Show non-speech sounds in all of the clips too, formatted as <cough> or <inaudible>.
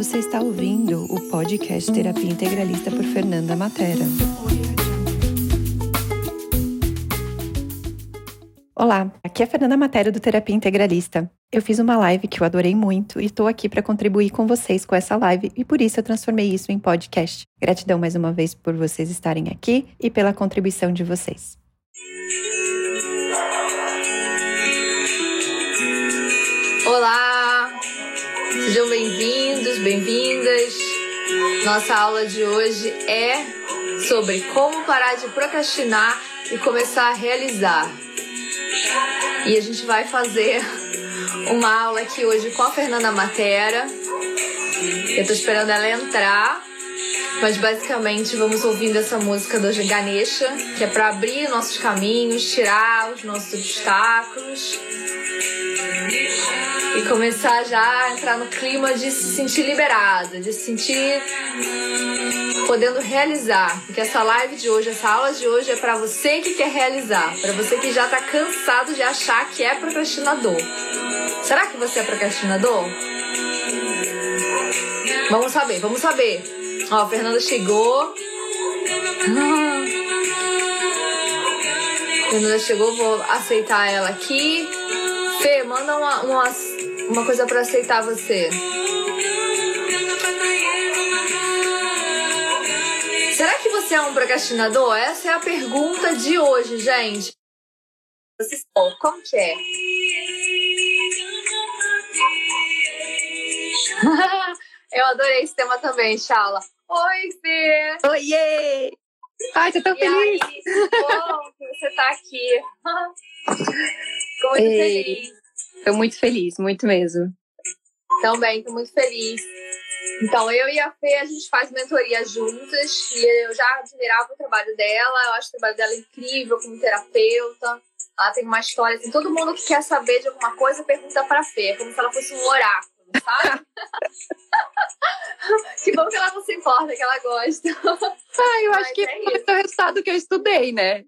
Você está ouvindo o podcast Terapia Integralista por Fernanda Matera. Olá, aqui é a Fernanda Matera do Terapia Integralista. Eu fiz uma live que eu adorei muito e estou aqui para contribuir com vocês com essa live e por isso eu transformei isso em podcast. Gratidão mais uma vez por vocês estarem aqui e pela contribuição de vocês. Olá, sejam bem-vindos, bem-vindas. Nossa aula de hoje é sobre como parar de procrastinar e começar a realizar. E a gente vai fazer <laughs> uma aula aqui hoje com a Fernanda Matera. Eu tô esperando ela entrar, mas basicamente vamos ouvindo essa música do Ganesha, que é para abrir nossos caminhos, tirar os nossos obstáculos e começar já a entrar no clima de se sentir liberada, de se sentir podendo realizar. Porque essa live de hoje, essa aula de hoje é para você que quer realizar, para você que já tá cansado de achar que é procrastinador. Será que você é procrastinador? Vamos saber, vamos saber. Ó, a Fernanda chegou. Fernanda chegou, vou aceitar ela aqui. Fê, manda uma, uma, uma coisa para aceitar você. Será que você é um procrastinador? Essa é a pergunta de hoje, gente. Vocês, oh, como que é? <laughs> Eu adorei esse tema também, Chala. Oi, Fê! Oiê! Ai, tô tão e feliz! Aí, bom que você tá aqui. <laughs> Tô muito Ei. feliz. Tô muito feliz, muito mesmo. Também, tô muito feliz. Então, eu e a Fê, a gente faz mentoria juntas e eu já admirava o trabalho dela, eu acho o trabalho dela incrível como terapeuta. Ela tem uma história, assim, todo mundo que quer saber de alguma coisa pergunta pra Fê, é como se ela fosse um oráculo, sabe? <laughs> que bom que ela não se importa, que ela gosta. Ah, eu Mas acho que é foi o resultado que eu estudei, né?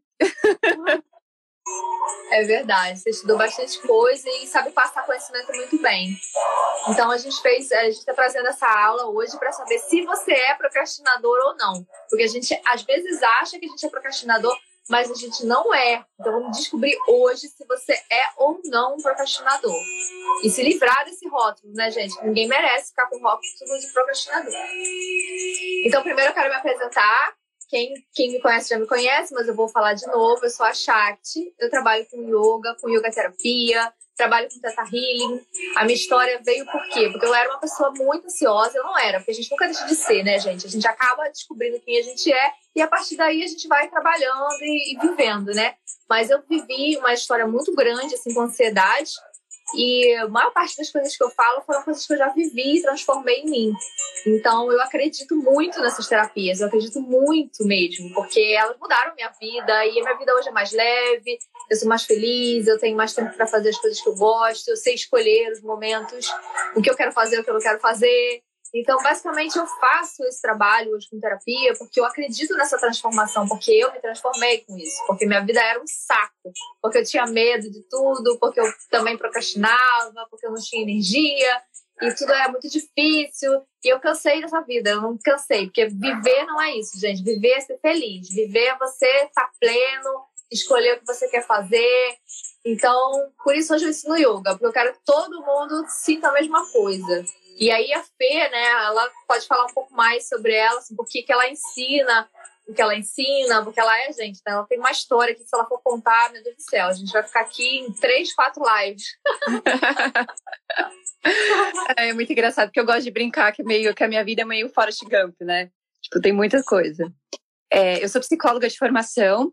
É verdade, você estudou bastante coisa e sabe passar conhecimento muito bem. Então a gente fez, a gente está trazendo essa aula hoje para saber se você é procrastinador ou não. Porque a gente às vezes acha que a gente é procrastinador, mas a gente não é. Então vamos descobrir hoje se você é ou não um procrastinador. E se livrar desse rótulo, né, gente? Ninguém merece ficar com rótulo de procrastinador. Então primeiro eu quero me apresentar. Quem, quem me conhece já me conhece, mas eu vou falar de novo. Eu sou a Shakti, eu trabalho com yoga, com yoga terapia, trabalho com Theta Healing. A minha história veio por quê? Porque eu era uma pessoa muito ansiosa, eu não era, porque a gente nunca deixa de ser, né, gente? A gente acaba descobrindo quem a gente é e a partir daí a gente vai trabalhando e, e vivendo, né? Mas eu vivi uma história muito grande, assim, com ansiedade. E a maior parte das coisas que eu falo foram coisas que eu já vivi e transformei em mim. Então, eu acredito muito nessas terapias, eu acredito muito mesmo, porque elas mudaram minha vida e a minha vida hoje é mais leve, eu sou mais feliz, eu tenho mais tempo para fazer as coisas que eu gosto, eu sei escolher os momentos, o que eu quero fazer, o que eu não quero fazer. Então, basicamente, eu faço esse trabalho hoje com terapia porque eu acredito nessa transformação, porque eu me transformei com isso, porque minha vida era um saco, porque eu tinha medo de tudo, porque eu também procrastinava, porque eu não tinha energia e tudo era muito difícil. E eu cansei dessa vida, eu não cansei, porque viver não é isso, gente. Viver é ser feliz, viver é você estar pleno, escolher o que você quer fazer. Então, por isso hoje eu ensino yoga, porque eu quero que todo mundo sinta a mesma coisa. E aí a Fê, né, ela pode falar um pouco mais sobre ela, assim, por que ela ensina, o que ela ensina, porque ela é gente, né? Ela tem uma história que se ela for contar, meu Deus do céu, a gente vai ficar aqui em três, quatro lives. <laughs> É muito engraçado, porque eu gosto de brincar que, meio, que a minha vida é meio Forrest Gump, né? Tipo, tem muita coisa. É, eu sou psicóloga de formação,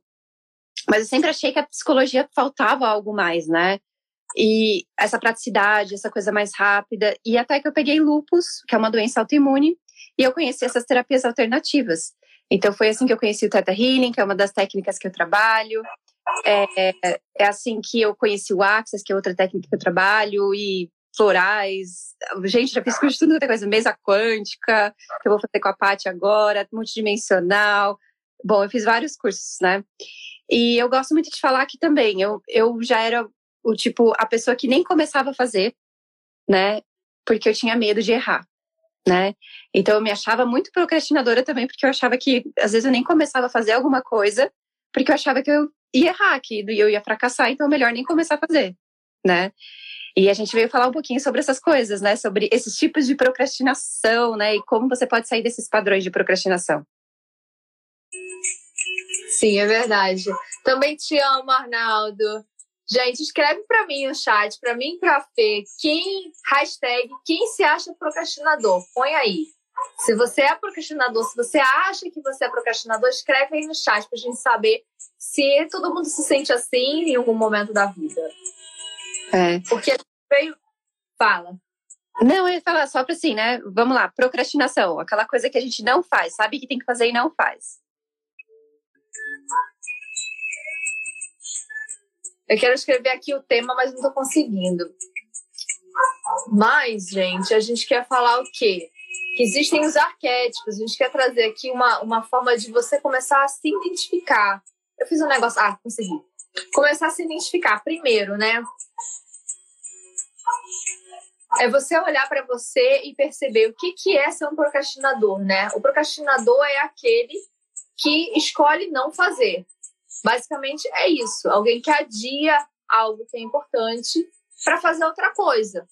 mas eu sempre achei que a psicologia faltava algo mais, né? E essa praticidade, essa coisa mais rápida. E até que eu peguei lupus, que é uma doença autoimune, e eu conheci essas terapias alternativas. Então foi assim que eu conheci o Theta Healing, que é uma das técnicas que eu trabalho. É, é, é assim que eu conheci o Access, que é outra técnica que eu trabalho, e florais. Gente, já fiz curso de tudo outra coisa, mesa quântica, que eu vou fazer com a Paty agora, multidimensional. Bom, eu fiz vários cursos, né? E eu gosto muito de falar que também eu, eu já era o tipo, a pessoa que nem começava a fazer, né? Porque eu tinha medo de errar. né? Então eu me achava muito procrastinadora também, porque eu achava que às vezes eu nem começava a fazer alguma coisa, porque eu achava que eu ia errar, que eu ia fracassar, então melhor nem começar a fazer, né? E a gente veio falar um pouquinho sobre essas coisas, né? Sobre esses tipos de procrastinação, né? E como você pode sair desses padrões de procrastinação. Sim, é verdade. Também te amo, Arnaldo. Gente, escreve para mim no chat, para mim e pra Fê, quem, hashtag, quem se acha procrastinador? Põe aí. Se você é procrastinador, se você acha que você é procrastinador, escreve aí no chat pra gente saber se todo mundo se sente assim em algum momento da vida. É. Porque veio. Fala. Não, eu ia falar só para assim, né? Vamos lá, procrastinação, aquela coisa que a gente não faz, sabe que tem que fazer e não faz. Eu quero escrever aqui o tema, mas não tô conseguindo. Mas, gente, a gente quer falar o quê? Que existem os arquétipos. A gente quer trazer aqui uma, uma forma de você começar a se identificar. Eu fiz um negócio. Ah, consegui. Começar a se identificar primeiro, né? é você olhar para você e perceber o que, que é ser um procrastinador, né? O procrastinador é aquele que escolhe não fazer. Basicamente é isso. Alguém que adia algo que é importante para fazer outra coisa.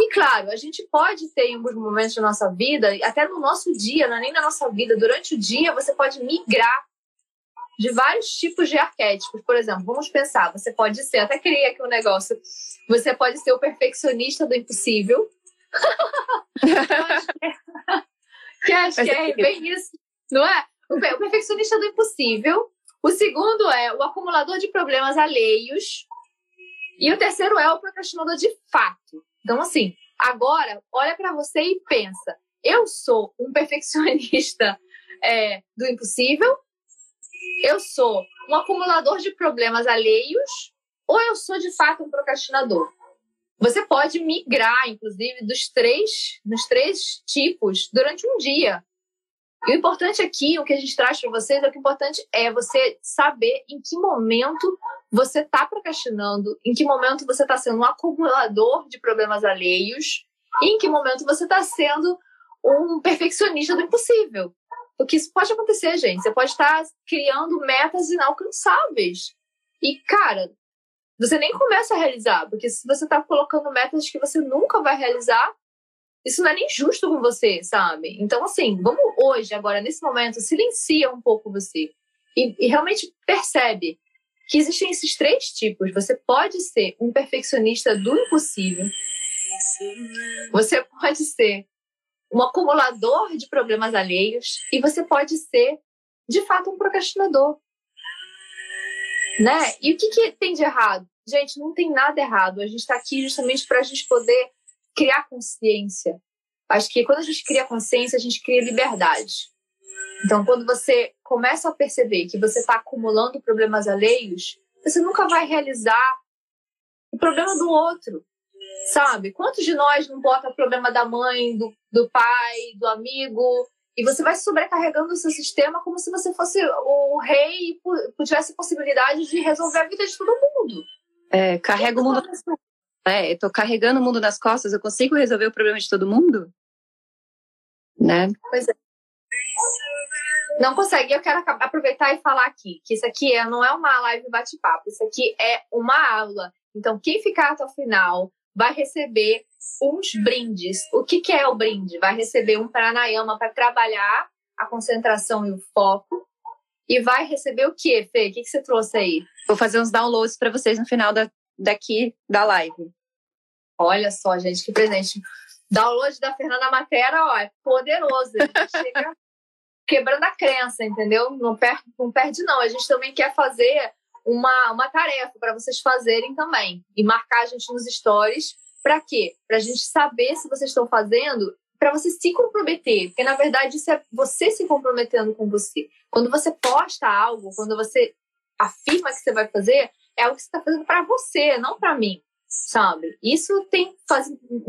E claro, a gente pode ter em alguns momentos da nossa vida, até no nosso dia, não é nem na nossa vida, durante o dia, você pode migrar de vários tipos de arquétipos. Por exemplo, vamos pensar, você pode ser, até criei aqui um negócio, você pode ser o perfeccionista do impossível. que acho que é <laughs> bem isso, não é? O perfeccionista do impossível. O segundo é o acumulador de problemas alheios. E o terceiro é o procrastinador de fato. Então, assim, agora, olha para você e pensa: eu sou um perfeccionista <laughs> é, do impossível eu sou um acumulador de problemas alheios ou eu sou de fato um procrastinador? Você pode migrar, inclusive, dos três, dos três tipos durante um dia. E o importante aqui, o que a gente traz para vocês, é que o importante é você saber em que momento você está procrastinando, em que momento você está sendo um acumulador de problemas alheios, e em que momento você está sendo um perfeccionista do impossível. Porque isso pode acontecer, gente. Você pode estar criando metas inalcançáveis. E, cara, você nem começa a realizar. Porque se você está colocando metas que você nunca vai realizar, isso não é nem justo com você, sabe? Então, assim, vamos hoje, agora, nesse momento, silencia um pouco você. E, e realmente percebe que existem esses três tipos. Você pode ser um perfeccionista do impossível. Você pode ser um acumulador de problemas alheios e você pode ser, de fato, um procrastinador. Né? E o que, que tem de errado? Gente, não tem nada errado. A gente está aqui justamente para a gente poder criar consciência. Acho que quando a gente cria consciência, a gente cria liberdade. Então, quando você começa a perceber que você está acumulando problemas alheios, você nunca vai realizar o problema do outro. Sabe? Quantos de nós não bota o problema da mãe, do, do pai, do amigo, e você vai sobrecarregando o seu sistema como se você fosse o rei e tivesse possibilidade de resolver a vida de todo mundo. É, carrega o mundo. É, eu tô carregando o mundo nas costas, eu consigo resolver o problema de todo mundo? Né? Pois é. Não consegue. Eu quero aproveitar e falar aqui que isso aqui é, não é uma live bate-papo, isso aqui é uma aula. Então, quem ficar até o final vai receber uns brindes. O que, que é o brinde? Vai receber um pranayama para trabalhar a concentração e o foco. E vai receber o quê, Fê? O que, que você trouxe aí? Vou fazer uns downloads para vocês no final da, daqui da live. Olha só, gente, que presente. Download da Fernanda Matera, ó, é poderoso. A <laughs> gente chega quebrando a crença, entendeu? Não perde, não perde, não. A gente também quer fazer uma, uma tarefa para vocês fazerem também e marcar a gente nos stories. Para quê? Para a gente saber se vocês estão fazendo, para você se comprometer, porque na verdade isso é você se comprometendo com você. Quando você posta algo, quando você afirma que você vai fazer, é algo que você está fazendo para você, não para mim, sabe? Isso tem faz,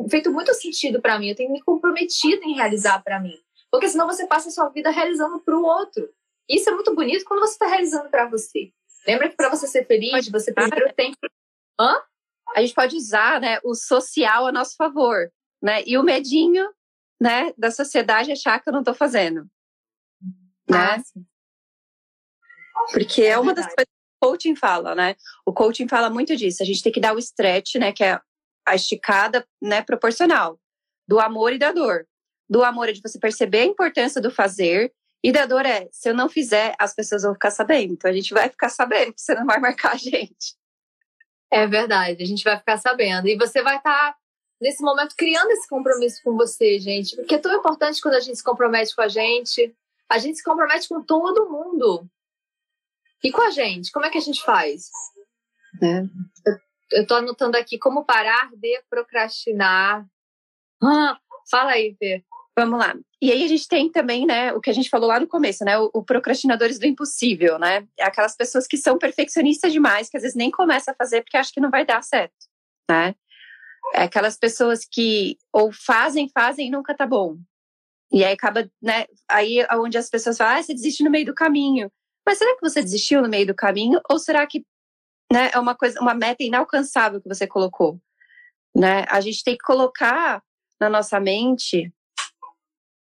feito muito sentido para mim. Eu tenho me comprometido em realizar para mim, porque senão você passa a sua vida realizando para o outro. Isso é muito bonito quando você está realizando para você. Lembra que para você ser feliz, você primeiro tem que. Hã? A gente pode usar né, o social a nosso favor. Né? E o medinho né, da sociedade achar que eu não tô fazendo. Né? Porque é, é uma das coisas o coaching fala, né? O coaching fala muito disso. A gente tem que dar o stretch, né? Que é a esticada, né? Proporcional do amor e da dor. Do amor é de você perceber a importância do fazer e da dor é, se eu não fizer, as pessoas vão ficar sabendo. Então a gente vai ficar sabendo você não vai marcar a gente. É verdade, a gente vai ficar sabendo. E você vai estar, tá, nesse momento, criando esse compromisso com você, gente. Porque é tão importante quando a gente se compromete com a gente. A gente se compromete com todo mundo. E com a gente, como é que a gente faz? É. Eu estou anotando aqui como parar de procrastinar. Ah, fala aí, Fê. Vamos lá. E aí a gente tem também, né, o que a gente falou lá no começo, né, o, o, procrastinadores do impossível, né? É aquelas pessoas que são perfeccionistas demais, que às vezes nem começam a fazer porque acham que não vai dar certo, né? É aquelas pessoas que ou fazem, fazem e nunca tá bom. E aí acaba, né, aí é onde as pessoas falam, ah, você desiste no meio do caminho. Mas será que você desistiu no meio do caminho ou será que, né, é uma coisa, uma meta inalcançável que você colocou, né? A gente tem que colocar na nossa mente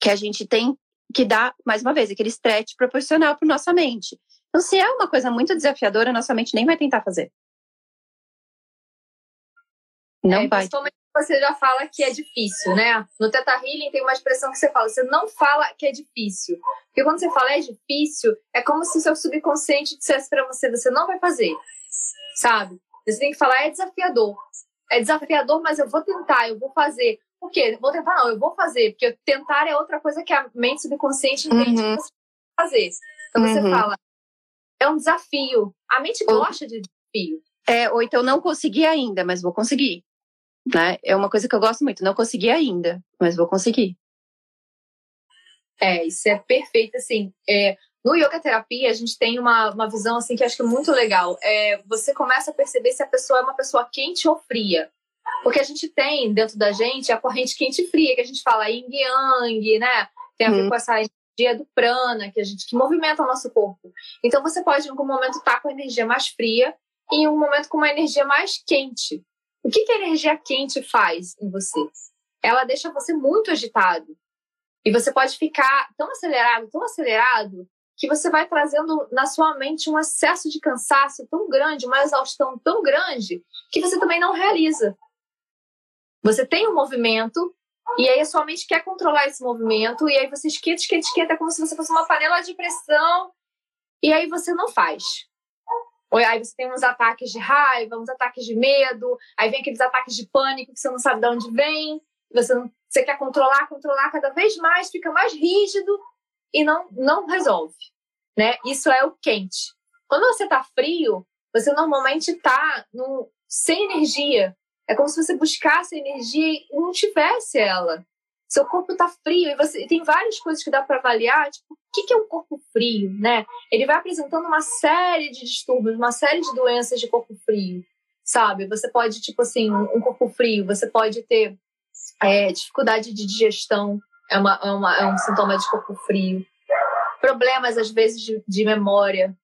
que a gente tem que dar, mais uma vez, aquele stretch proporcional para nossa mente. Então, se é uma coisa muito desafiadora, nossa mente nem vai tentar fazer. Não é, vai. Principalmente você já fala que é difícil, né? No Teta Healing tem uma expressão que você fala, você não fala que é difícil. Porque quando você fala é difícil, é como se o seu subconsciente dissesse para você, você não vai fazer. Sabe? Você tem que falar, é desafiador. É desafiador, mas eu vou tentar, eu vou fazer. Por quê? Vou tentar, não, eu vou fazer. Porque tentar é outra coisa que a mente subconsciente entende uhum. que você fazer. Então você uhum. fala, é um desafio. A mente gosta de desafio. É, ou então não consegui ainda, mas vou conseguir. Né? É uma coisa que eu gosto muito. Não consegui ainda, mas vou conseguir. É, isso é perfeito, assim. É, no yoga terapia, a gente tem uma, uma visão, assim, que acho que é muito legal. É, você começa a perceber se a pessoa é uma pessoa quente ou fria. Porque a gente tem dentro da gente a corrente quente e fria, que a gente fala yin yang, né? Tem a ver hum. com essa energia do prana, que a gente que movimenta o nosso corpo. Então você pode em algum momento estar tá com a energia mais fria e em um momento com uma energia mais quente. O que, que a energia quente faz em você? Ela deixa você muito agitado. E você pode ficar tão acelerado, tão acelerado, que você vai trazendo na sua mente um excesso de cansaço tão grande, uma exaustão tão grande, que você também não realiza. Você tem um movimento, e aí a sua mente quer controlar esse movimento, e aí você esquenta, esquenta, esquenta, é como se você fosse uma panela de pressão, e aí você não faz. Aí você tem uns ataques de raiva, uns ataques de medo, aí vem aqueles ataques de pânico que você não sabe de onde vem, você, não, você quer controlar, controlar cada vez mais, fica mais rígido e não, não resolve. Né? Isso é o quente. Quando você está frio, você normalmente está sem energia, é como se você buscasse energia e não tivesse ela. Seu corpo está frio e você tem várias coisas que dá para avaliar. Tipo, o que é um corpo frio, né? Ele vai apresentando uma série de distúrbios, uma série de doenças de corpo frio, sabe? Você pode, tipo assim, um corpo frio, você pode ter é, dificuldade de digestão, é, uma, é, uma, é um sintoma de corpo frio. Problemas, às vezes, de, de memória.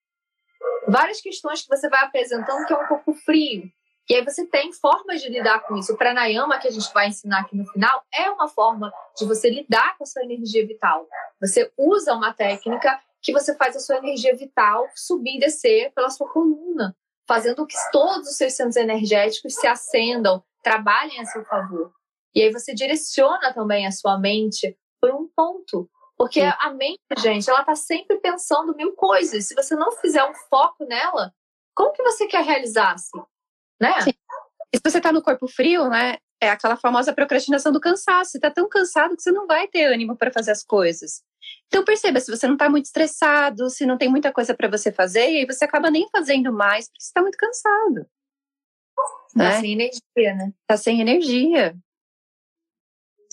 Várias questões que você vai apresentando que é um corpo frio. E aí você tem formas de lidar com isso. O pranayama que a gente vai ensinar aqui no final é uma forma de você lidar com a sua energia vital. Você usa uma técnica que você faz a sua energia vital subir e descer pela sua coluna, fazendo que todos os seus centros energéticos se acendam, trabalhem a seu favor. E aí você direciona também a sua mente por um ponto. Porque Sim. a mente, gente, ela está sempre pensando mil coisas. Se você não fizer um foco nela, como que você quer realizar? Assim? Né? Sim. E se você está no corpo frio, né? É aquela famosa procrastinação do cansaço. Você está tão cansado que você não vai ter ânimo para fazer as coisas. Então perceba, se você não está muito estressado, se não tem muita coisa para você fazer, e aí você acaba nem fazendo mais porque você está muito cansado. Tá né? sem energia, né? Tá sem energia.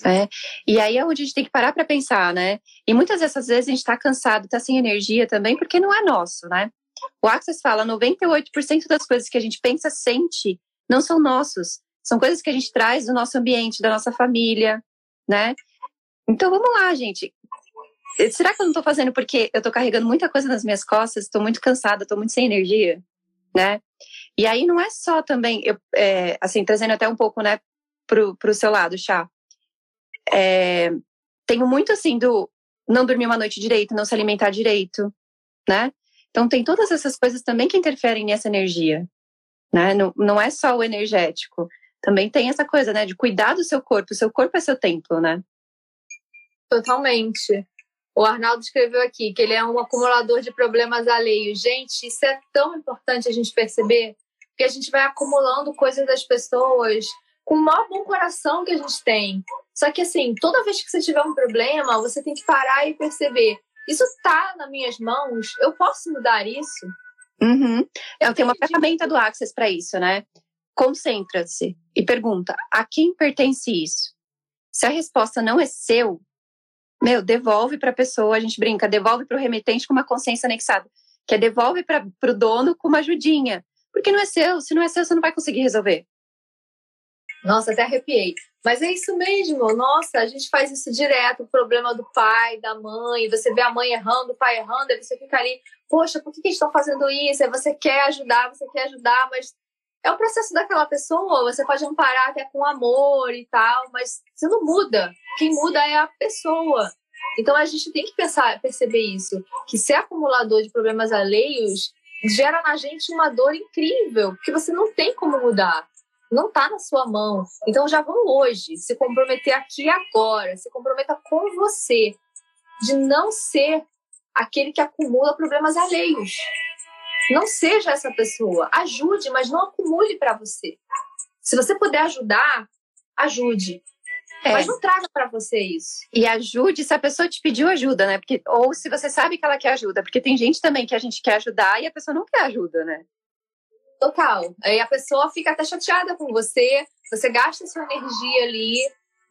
É. E aí é onde a gente tem que parar para pensar, né? E muitas dessas vezes a gente está cansado, está sem energia também, porque não é nosso, né? O Access fala 98% das coisas que a gente pensa, sente, não são nossos. São coisas que a gente traz do nosso ambiente, da nossa família, né? Então vamos lá, gente. Será que eu não estou fazendo porque eu estou carregando muita coisa nas minhas costas, estou muito cansada, estou muito sem energia, né? E aí não é só também, eu, é, assim, trazendo até um pouco, né, pro, pro seu lado, Chá. É, tenho muito assim do não dormir uma noite direito, não se alimentar direito, né? Então tem todas essas coisas também que interferem nessa energia, né? Não, não é só o energético, também tem essa coisa, né, de cuidar do seu corpo. O seu corpo é seu templo, né? Totalmente. O Arnaldo escreveu aqui que ele é um acumulador de problemas alheios. Gente, isso é tão importante a gente perceber, porque a gente vai acumulando coisas das pessoas com o maior bom coração que a gente tem. Só que assim, toda vez que você tiver um problema, você tem que parar e perceber: isso está nas minhas mãos, eu posso mudar isso? Uhum. Eu tenho uma ferramenta do Access para isso, né? Concentra-se e pergunta: a quem pertence isso? Se a resposta não é seu, meu, devolve para a pessoa, a gente brinca, devolve para o remetente com uma consciência anexada, que é devolve para o dono com uma ajudinha. Porque não é seu, se não é seu, você não vai conseguir resolver. Nossa, até arrepiei. Mas é isso mesmo. Nossa, a gente faz isso direto. O problema do pai, da mãe. Você vê a mãe errando, o pai errando, aí você fica ali, poxa, por que, que estão fazendo isso? Aí você quer ajudar, você quer ajudar, mas é o processo daquela pessoa. Você pode amparar até com amor e tal, mas você não muda. Quem muda é a pessoa. Então a gente tem que pensar, perceber isso, que ser acumulador de problemas alheios gera na gente uma dor incrível, porque você não tem como mudar não está na sua mão. Então já vão hoje se comprometer aqui agora, se comprometa com você de não ser aquele que acumula problemas alheios. Não seja essa pessoa. Ajude, mas não acumule para você. Se você puder ajudar, ajude. É. Mas não traga para você isso. E ajude se a pessoa te pediu ajuda, né? Porque, ou se você sabe que ela quer ajuda. Porque tem gente também que a gente quer ajudar e a pessoa não quer ajuda, né? Total. Aí a pessoa fica até chateada com você, você gasta sua energia ali,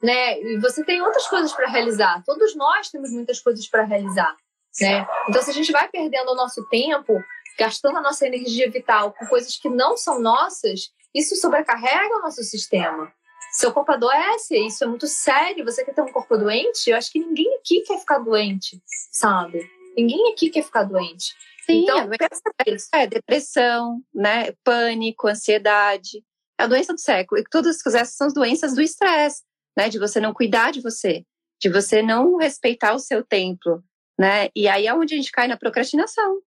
né? E você tem outras coisas para realizar. Todos nós temos muitas coisas para realizar, né? Então, se a gente vai perdendo o nosso tempo, gastando a nossa energia vital com coisas que não são nossas, isso sobrecarrega o nosso sistema. Seu corpo adoece, isso é muito sério. Você quer ter um corpo doente? Eu acho que ninguém aqui quer ficar doente, sabe? Ninguém aqui quer ficar doente. Sim, então, doença é depressão, né? Pânico, ansiedade. É a doença do século. E todas essas são as doenças do estresse, né? De você não cuidar de você, de você não respeitar o seu templo, né? E aí é onde a gente cai na procrastinação.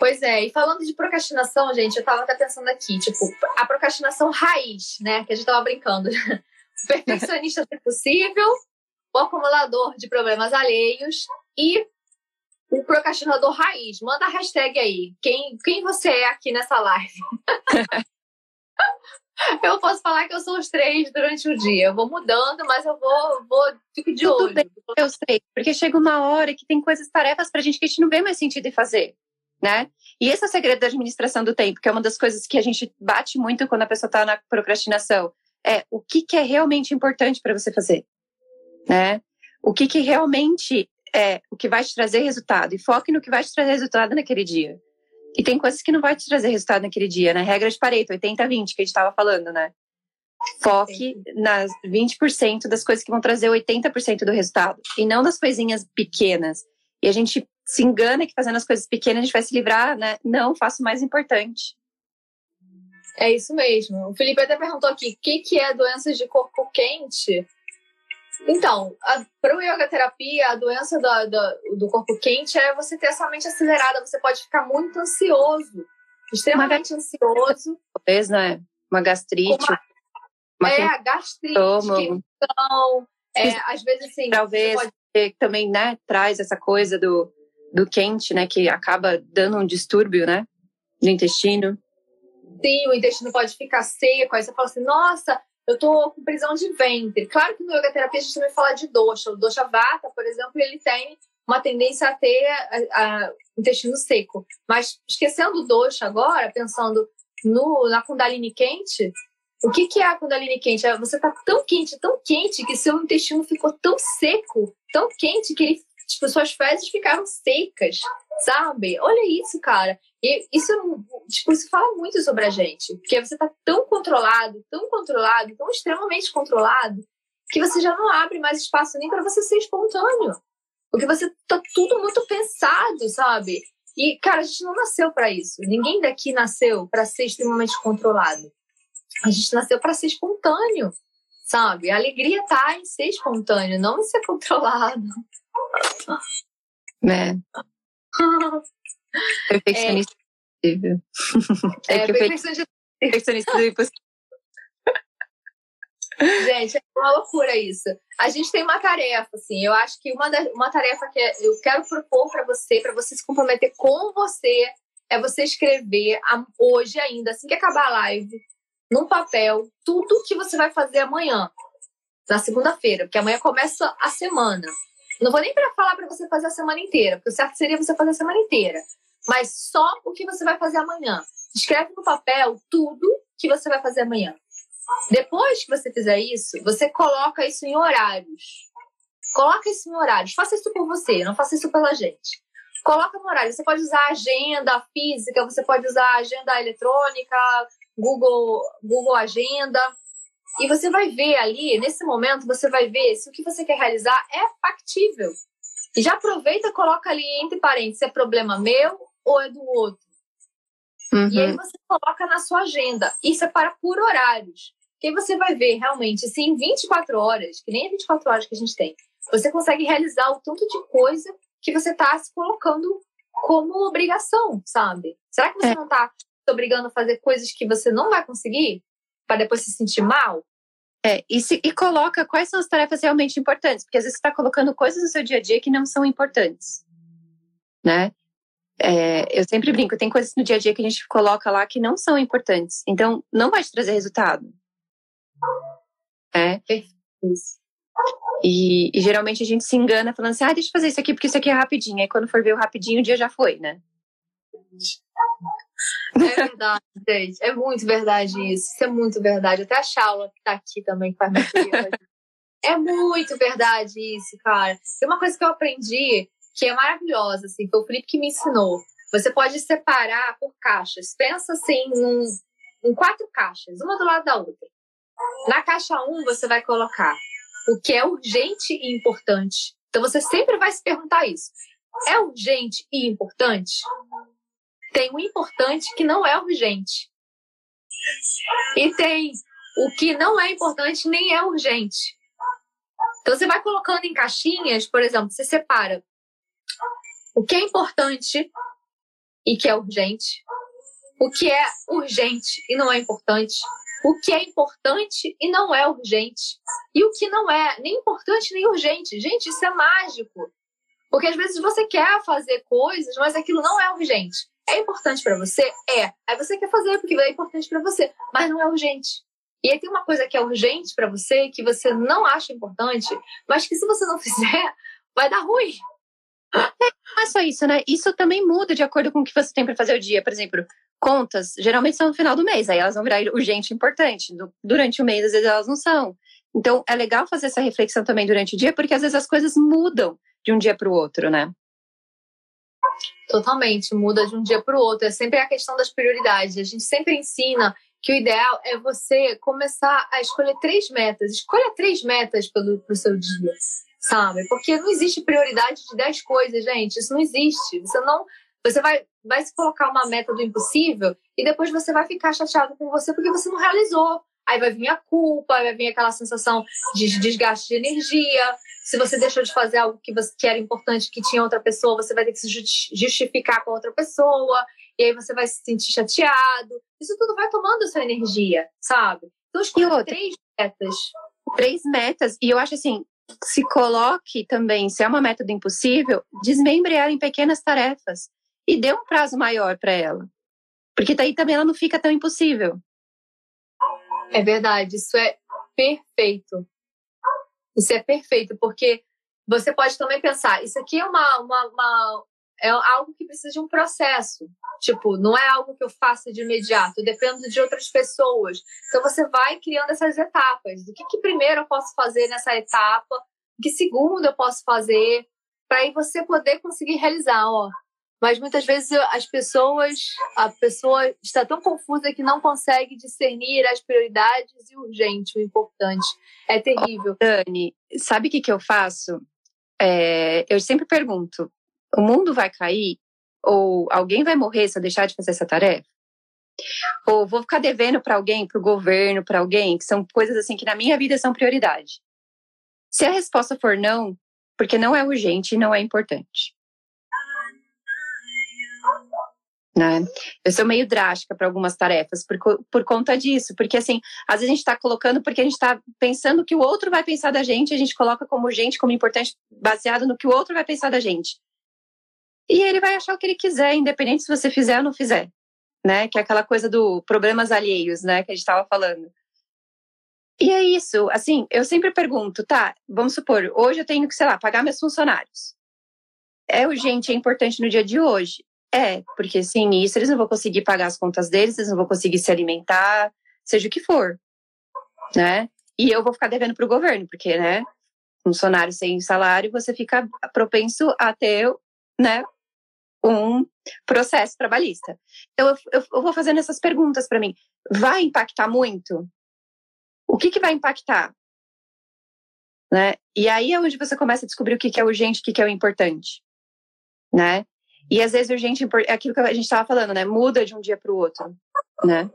Pois é, e falando de procrastinação, gente, eu tava até pensando aqui, tipo, a procrastinação raiz, né? Que a gente tava brincando. O <laughs> perfeccionista se possível, o acumulador de problemas alheios e o procrastinador raiz. Manda a hashtag aí. Quem, quem você é aqui nessa live? <laughs> eu posso falar que eu sou os três durante o dia. Eu vou mudando, mas eu vou, vou fico de Tudo olho. Bem, eu sei, porque chega uma hora que tem coisas, tarefas pra gente que a gente não vê mais sentido em fazer, né? E esse é o segredo da administração do tempo, que é uma das coisas que a gente bate muito quando a pessoa está na procrastinação. É o que, que é realmente importante para você fazer, né? O que, que realmente é o que vai te trazer resultado e foque no que vai te trazer resultado naquele dia. E tem coisas que não vai te trazer resultado naquele dia, né? Regra de Pareto, 80-20, que a gente estava falando, né? Foque nas 20% das coisas que vão trazer 80% do resultado. E não nas coisinhas pequenas. E a gente se engana que fazendo as coisas pequenas a gente vai se livrar, né? Não, faço o mais importante. É isso mesmo. O Felipe até perguntou aqui: o que, que é doenças de corpo quente? Então, para o yoga terapia, a doença do, do, do, corpo quente é você ter essa mente acelerada, você pode ficar muito ansioso, extremamente uma ansioso. Talvez, né? Uma gastrite. Uma, uma é, a gastrite, então, é, às vezes assim. Talvez pode... também, né, traz essa coisa do, do quente, né, que acaba dando um distúrbio, né, no intestino. Sim, o intestino pode ficar seco, aí você fala assim, nossa, eu tô com prisão de ventre. Claro que no yoga terapia a gente também fala de dosha. O dosha vata, por exemplo, ele tem uma tendência a ter a, a, intestino seco. Mas esquecendo o dosha agora, pensando no, na kundalini quente, o que, que é a kundalini quente? É você tá tão quente, tão quente, que seu intestino ficou tão seco, tão quente, que ele, tipo, suas fezes ficaram secas, sabe? Olha isso, cara. E isso, tipo, isso fala muito sobre a gente. Porque você tá tão controlado, tão controlado, tão extremamente controlado, que você já não abre mais espaço nem para você ser espontâneo. Porque você tá tudo muito pensado, sabe? E, cara, a gente não nasceu para isso. Ninguém daqui nasceu para ser extremamente controlado. A gente nasceu para ser espontâneo, sabe? A alegria tá em ser espontâneo, não em ser <laughs> controlado. É. <laughs> Perfeccionista é. possível. É, é que perfeccionista... perfeccionista. Gente, é uma loucura isso. A gente tem uma tarefa, assim. Eu acho que uma, da, uma tarefa que eu quero propor para você, para você se comprometer com você, é você escrever hoje ainda, assim que acabar a live, num papel, tudo que você vai fazer amanhã, na segunda-feira, porque amanhã começa a semana. Não vou nem para falar para você fazer a semana inteira, porque o certo seria você fazer a semana inteira. Mas só o que você vai fazer amanhã. Escreve no papel tudo que você vai fazer amanhã. Depois que você fizer isso, você coloca isso em horários. Coloca isso em horários. Faça isso por você, não faça isso pela gente. Coloca no horário. Você pode usar agenda física, você pode usar agenda eletrônica, Google, Google Agenda. E você vai ver ali, nesse momento, você vai ver se o que você quer realizar é factível. E já aproveita e coloca ali entre parênteses, é problema meu ou é do outro. Uhum. E aí uhum. você coloca na sua agenda e separa por horários. Que aí você vai ver realmente se em 24 horas, que nem é 24 horas que a gente tem, você consegue realizar o tanto de coisa que você está se colocando como obrigação, sabe? Será que você é. não está se obrigando a fazer coisas que você não vai conseguir para depois se sentir mal? É, e, se, e coloca quais são as tarefas realmente importantes, porque às vezes você está colocando coisas no seu dia a dia que não são importantes, né? É, eu sempre brinco, tem coisas no dia a dia que a gente coloca lá que não são importantes, então não vai te trazer resultado. É. Isso. E, e, geralmente a gente se engana falando assim, ah, deixa eu fazer isso aqui porque isso aqui é rapidinho. Aí quando for ver o rapidinho, o dia já foi, né? É verdade, gente. É muito verdade isso. Isso é muito verdade. Até a Shaula, que tá aqui também, que faz minha É muito verdade isso, cara. Tem uma coisa que eu aprendi que é maravilhosa, assim, foi o Felipe que me ensinou. Você pode separar por caixas. Pensa assim em, em quatro caixas, uma do lado da outra. Na caixa 1, um, você vai colocar o que é urgente e importante. Então você sempre vai se perguntar isso. É urgente e importante? Tem o importante que não é urgente. E tem o que não é importante nem é urgente. Então você vai colocando em caixinhas, por exemplo, você separa o que é importante e que é urgente, o que é urgente e não é importante, o que é importante e não é urgente, e o que não é nem importante nem urgente. Gente, isso é mágico. Porque às vezes você quer fazer coisas, mas aquilo não é urgente. É importante para você? É. Aí você quer fazer porque é importante para você, mas não é urgente. E aí tem uma coisa que é urgente para você, que você não acha importante, mas que se você não fizer, <laughs> vai dar ruim. Não é só isso, né? Isso também muda de acordo com o que você tem para fazer o dia. Por exemplo, contas geralmente são no final do mês, aí elas vão virar urgente e importante. Durante o mês, às vezes, elas não são. Então, é legal fazer essa reflexão também durante o dia, porque às vezes as coisas mudam de um dia para o outro, né? Totalmente, muda de um dia para o outro. É sempre a questão das prioridades. A gente sempre ensina que o ideal é você começar a escolher três metas. Escolha três metas para o seu dia sabe? Porque não existe prioridade de 10 coisas, gente. Isso não existe. Você não. Você vai, vai se colocar uma meta do impossível e depois você vai ficar chateado com você porque você não realizou. Aí vai vir a culpa, vai vir aquela sensação de desgaste de energia. Se você deixou de fazer algo que, você, que era importante, que tinha outra pessoa, você vai ter que se justificar com outra pessoa. E aí você vai se sentir chateado. Isso tudo vai tomando sua energia, sabe? Então, escolha três metas. Três metas. E eu acho assim, se coloque também, se é uma meta do impossível, desmembre ela em pequenas tarefas e dê um prazo maior para ela. Porque daí também ela não fica tão impossível. É verdade, isso é perfeito. Isso é perfeito, porque você pode também pensar, isso aqui é uma, uma, uma é algo que precisa de um processo. Tipo, não é algo que eu faça de imediato, eu dependo de outras pessoas. Então você vai criando essas etapas. Do que, que primeiro eu posso fazer nessa etapa? Que segundo eu posso fazer? Para aí você poder conseguir realizar, ó. Mas muitas vezes as pessoas, a pessoa está tão confusa que não consegue discernir as prioridades e o urgente, o importante. É terrível. Oh, Dani, sabe o que, que eu faço? É, eu sempre pergunto: o mundo vai cair ou alguém vai morrer se eu deixar de fazer essa tarefa? Ou vou ficar devendo para alguém, para o governo, para alguém, que são coisas assim que na minha vida são prioridade. Se a resposta for não, porque não é urgente e não é importante. Né? Eu sou meio drástica para algumas tarefas por, por conta disso, porque assim, às vezes a gente está colocando porque a gente está pensando que o outro vai pensar da gente, a gente coloca como urgente, como importante, baseado no que o outro vai pensar da gente. E ele vai achar o que ele quiser, independente se você fizer ou não fizer, né? Que é aquela coisa do problemas alheios, né? Que a gente estava falando. E é isso, assim, eu sempre pergunto, tá, vamos supor, hoje eu tenho que, sei lá, pagar meus funcionários. É urgente, é importante no dia de hoje? É, porque sem isso eles não vão conseguir pagar as contas deles, eles não vão conseguir se alimentar, seja o que for, né? E eu vou ficar devendo para o governo, porque, né, funcionário sem salário, você fica propenso a ter, né, um processo trabalhista. Então, eu, eu, vou fazendo essas perguntas para mim. Vai impactar muito? O que, que vai impactar? Né? E aí é onde você começa a descobrir o que, que é urgente, o que, que é o importante. Né? E às vezes urgente é aquilo que a gente estava falando, né? Muda de um dia para o outro, né?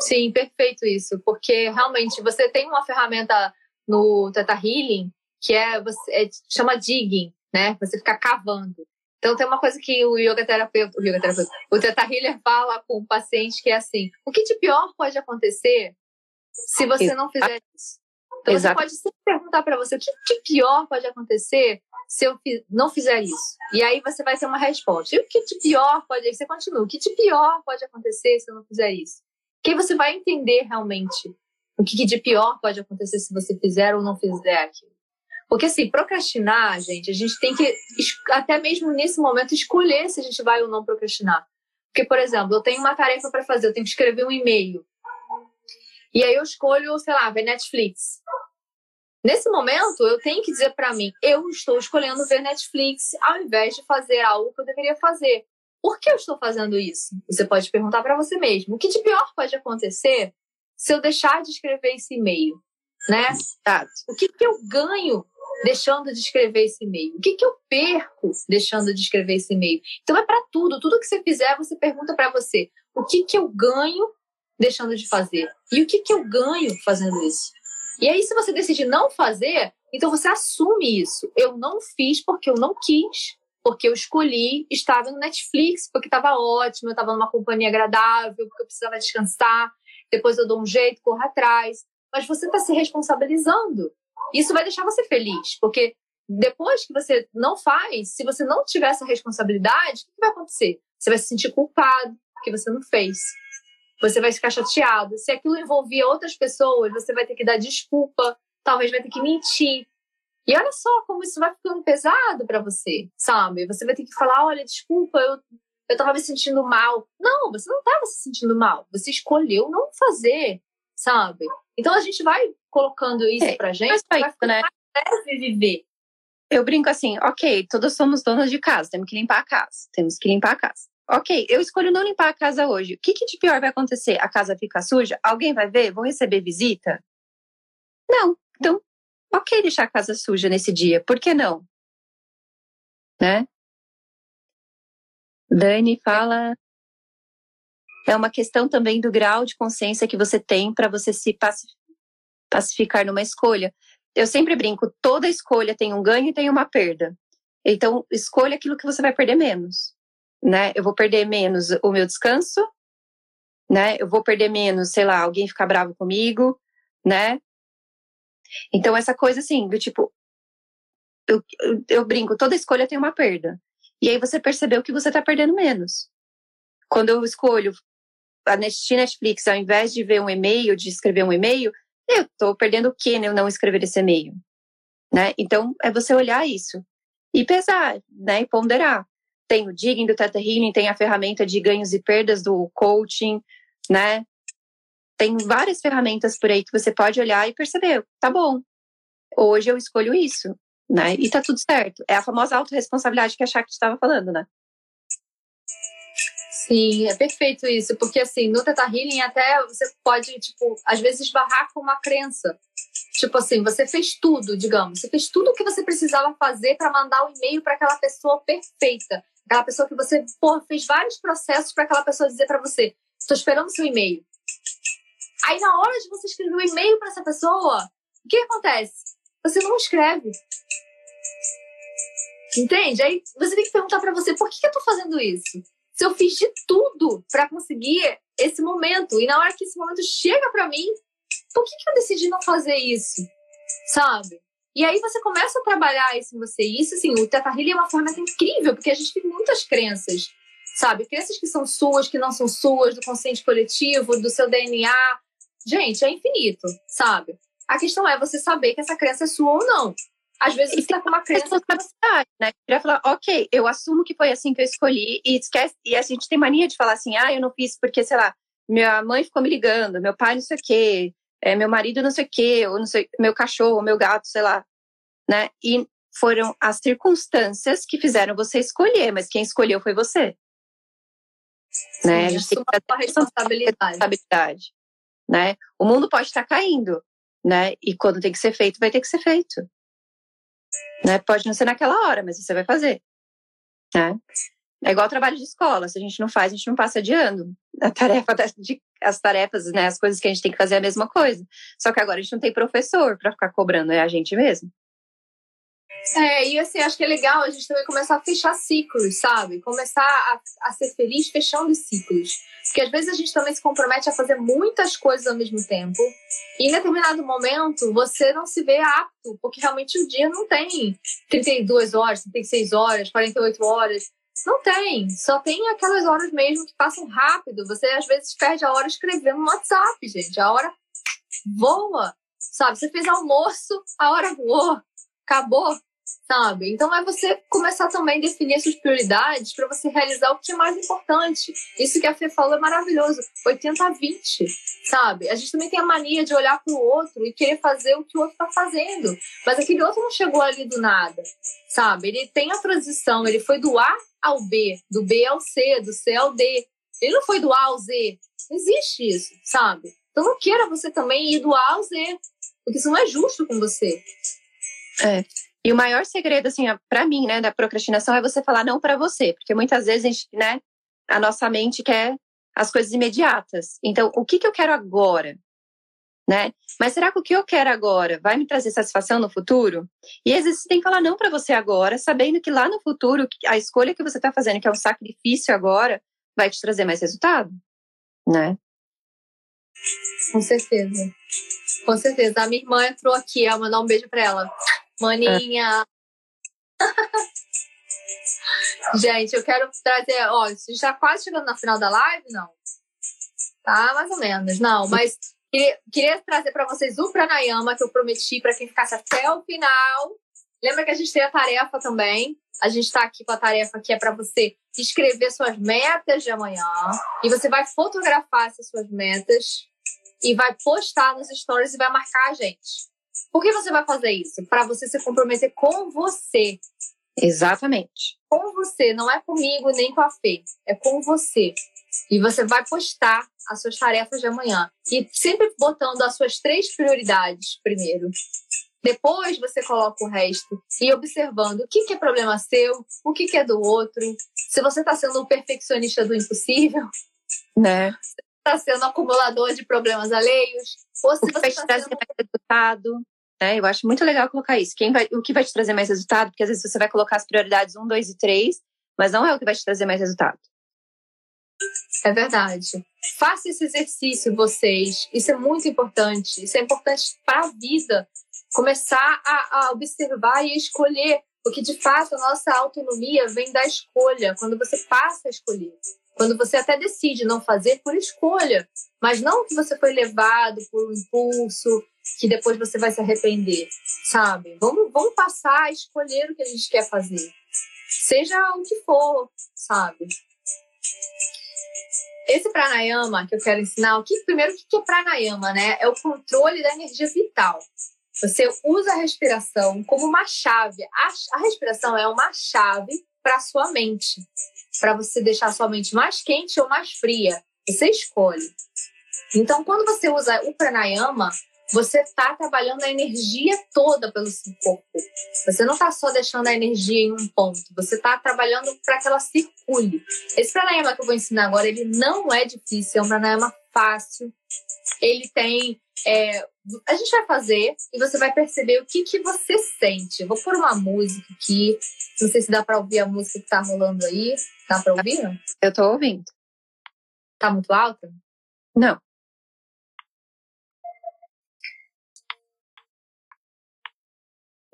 Sim, perfeito isso, porque realmente você tem uma ferramenta no Teta Healing que é você é, chama digging, né? Você ficar cavando. Então tem uma coisa que o yoga terapeuta, o yoga terapeuta, o Teta Healer fala com o paciente que é assim: o que de pior pode acontecer se você não fizer isso? Então Exato. você pode sempre perguntar para você o que de pior pode acontecer se eu não fizer isso. E aí você vai ter uma resposta. E o que de pior pode. Você continua. O que de pior pode acontecer se eu não fizer isso? Que aí você vai entender realmente o que de pior pode acontecer se você fizer ou não fizer aquilo. Porque assim, procrastinar, gente, a gente tem que, até mesmo nesse momento, escolher se a gente vai ou não procrastinar. Porque, por exemplo, eu tenho uma tarefa para fazer, eu tenho que escrever um e-mail. E aí eu escolho, sei lá, ver Netflix. Nesse momento, eu tenho que dizer para mim, eu estou escolhendo ver Netflix ao invés de fazer algo que eu deveria fazer. Por que eu estou fazendo isso? Você pode perguntar para você mesmo. O que de pior pode acontecer se eu deixar de escrever esse e-mail? Né? O que, que eu ganho deixando de escrever esse e-mail? O que, que eu perco deixando de escrever esse e-mail? Então é para tudo. Tudo que você fizer, você pergunta para você: o que, que eu ganho deixando de fazer? E o que, que eu ganho fazendo isso? E aí, se você decidir não fazer, então você assume isso. Eu não fiz porque eu não quis, porque eu escolhi, estava no Netflix, porque estava ótimo, eu estava numa companhia agradável, porque eu precisava descansar. Depois eu dou um jeito, corro atrás. Mas você está se responsabilizando. Isso vai deixar você feliz, porque depois que você não faz, se você não tiver essa responsabilidade, o que vai acontecer? Você vai se sentir culpado porque você não fez você vai ficar chateado. Se aquilo envolvia outras pessoas, você vai ter que dar desculpa, talvez vai ter que mentir. E olha só como isso vai ficando pesado para você, sabe? Você vai ter que falar: olha, desculpa, eu, eu tava me sentindo mal. Não, você não tava se sentindo mal. Você escolheu não fazer, sabe? Então a gente vai colocando isso é, pra gente, vai ficar né? mais viver. Eu brinco assim, ok, todos somos donos de casa, temos que limpar a casa, temos que limpar a casa ok, eu escolho não limpar a casa hoje. O que, que de pior vai acontecer? A casa fica suja? Alguém vai ver? Vou receber visita? Não. Então, ok deixar a casa suja nesse dia. Por que não? Né? Dani fala. É uma questão também do grau de consciência que você tem para você se pacificar numa escolha. Eu sempre brinco, toda escolha tem um ganho e tem uma perda. Então, escolha aquilo que você vai perder menos né? Eu vou perder menos o meu descanso, né? Eu vou perder menos, sei lá, alguém ficar bravo comigo, né? Então, essa coisa assim, do tipo, eu, eu, eu brinco, toda escolha tem uma perda. E aí você percebeu que você está perdendo menos. Quando eu escolho assistir Netflix, ao invés de ver um e-mail, de escrever um e-mail, eu estou perdendo o que eu não escrever esse e-mail? Né? Então, é você olhar isso e pesar, né? E ponderar. Tem o Digging do Teta Healing, tem a ferramenta de ganhos e perdas do coaching, né? Tem várias ferramentas por aí que você pode olhar e perceber, tá bom, hoje eu escolho isso, né? E tá tudo certo. É a famosa autorresponsabilidade que a Shakti estava falando, né? Sim, é perfeito isso, porque assim, no Teta Healing até você pode, tipo, às vezes esbarrar com uma crença. Tipo assim, você fez tudo, digamos, você fez tudo o que você precisava fazer para mandar o um e-mail para aquela pessoa perfeita. Aquela pessoa que você porra, fez vários processos para aquela pessoa dizer para você: estou esperando seu e-mail. Aí, na hora de você escrever um e-mail para essa pessoa, o que acontece? Você não escreve. Entende? Aí você tem que perguntar para você: por que, que eu estou fazendo isso? Se eu fiz de tudo para conseguir esse momento, e na hora que esse momento chega para mim, por que, que eu decidi não fazer isso? Sabe? E aí você começa a trabalhar isso em você. Isso, assim, o Teta é uma ferramenta incrível, porque a gente tem muitas crenças, sabe? Crenças que são suas, que não são suas, do consciente coletivo, do seu DNA. Gente, é infinito, sabe? A questão é você saber que essa crença é sua ou não. Às vezes você está com uma crença. Responsabilidade, né? Eu falar, ok, eu assumo que foi assim que eu escolhi e esquece. E a gente tem mania de falar assim, ah, eu não fiz porque, sei lá, minha mãe ficou me ligando, meu pai não sei o quê, é, meu marido não sei o quê, ou não sei, meu cachorro, meu gato, sei lá, né? E foram as circunstâncias que fizeram você escolher, mas quem escolheu foi você. Sim, né? A gente tem que ter responsabilidade. responsabilidade. Né? O mundo pode estar caindo, né? E quando tem que ser feito, vai ter que ser feito. Né? Pode não ser naquela hora, mas você vai fazer. Né? É igual trabalho de escola. Se a gente não faz, a gente não passa de ano. A tarefa de, as tarefas, né, as coisas que a gente tem que fazer é a mesma coisa. Só que agora a gente não tem professor para ficar cobrando, é a gente mesmo. É, e assim, acho que é legal a gente também começar a fechar ciclos, sabe? Começar a, a ser feliz fechando ciclos. Porque às vezes a gente também se compromete a fazer muitas coisas ao mesmo tempo. E em determinado momento você não se vê apto, porque realmente o dia não tem 32 horas, 36 horas, 48 horas. Não tem. Só tem aquelas horas mesmo que passam rápido. Você às vezes perde a hora escrevendo no WhatsApp, gente. A hora voa. Sabe? Você fez almoço, a hora voou. Acabou sabe? Então é você começar também a definir suas prioridades para você realizar o que é mais importante. Isso que a Fê falou é maravilhoso, 80 a 20, sabe? A gente também tem a mania de olhar para o outro e querer fazer o que o outro está fazendo, mas aquele outro não chegou ali do nada, sabe? Ele tem a transição, ele foi do A ao B, do B ao C, do C ao D. Ele não foi do A ao Z. Existe isso, sabe? Então não queira você também ir do A ao Z, porque isso não é justo com você. É. E o maior segredo, assim, para mim, né, da procrastinação é você falar não para você, porque muitas vezes a gente, né, a nossa mente quer as coisas imediatas. Então, o que, que eu quero agora? Né? Mas será que o que eu quero agora vai me trazer satisfação no futuro? E às vezes você tem que falar não para você agora, sabendo que lá no futuro a escolha que você está fazendo, que é um sacrifício agora, vai te trazer mais resultado, né? Com certeza. Com certeza. A minha irmã entrou aqui, eu mandar um beijo para ela. Maninha. <laughs> Gente, eu quero trazer. Ó, está quase chegando na final da live? Não. Tá, mais ou menos. Não, mas queria, queria trazer para vocês o pranayama que eu prometi para quem ficasse até o final. Lembra que a gente tem a tarefa também. A gente está aqui com a tarefa que é para você escrever suas metas de amanhã. E você vai fotografar essas suas metas e vai postar nos stories e vai marcar a gente. Por que você vai fazer isso? Para você se comprometer com você. Exatamente. Com você, não é comigo nem com a Fê, é com você. E você vai postar as suas tarefas de amanhã. E sempre botando as suas três prioridades primeiro. Depois você coloca o resto e observando o que, que é problema seu, o que, que é do outro. Se você está sendo um perfeccionista do impossível, né? Está sendo um acumulador de problemas alheios, ou se o você está sendo... resultado. Né? Eu acho muito legal colocar isso. Quem vai, o que vai te trazer mais resultado? Porque às vezes você vai colocar as prioridades 1, 2 e 3, mas não é o que vai te trazer mais resultado. É verdade. Faça esse exercício, vocês. Isso é muito importante. Isso é importante para a vida. Começar a, a observar e escolher. Porque, de fato, a nossa autonomia vem da escolha, quando você passa a escolher. Quando você até decide não fazer por escolha, mas não que você foi levado por um impulso, que depois você vai se arrepender, sabe? Vamos, vamos passar a escolher o que a gente quer fazer, seja o que for, sabe? Esse pranayama que eu quero ensinar, o que primeiro o que é pranayama, né? É o controle da energia vital. Você usa a respiração como uma chave. A, a respiração é uma chave para sua mente, para você deixar sua mente mais quente ou mais fria. Você escolhe. Então, quando você usa o pranayama, você está trabalhando a energia toda pelo seu corpo. Você não está só deixando a energia em um ponto, você está trabalhando para que ela circule. Esse pranayama que eu vou ensinar agora, ele não é difícil, é um pranayama fácil. Ele tem. É, a gente vai fazer e você vai perceber o que, que você sente. Eu vou pôr uma música aqui. Não sei se dá para ouvir a música que está rolando aí. Dá para ouvir? Eu estou ouvindo. Tá muito alta? Não.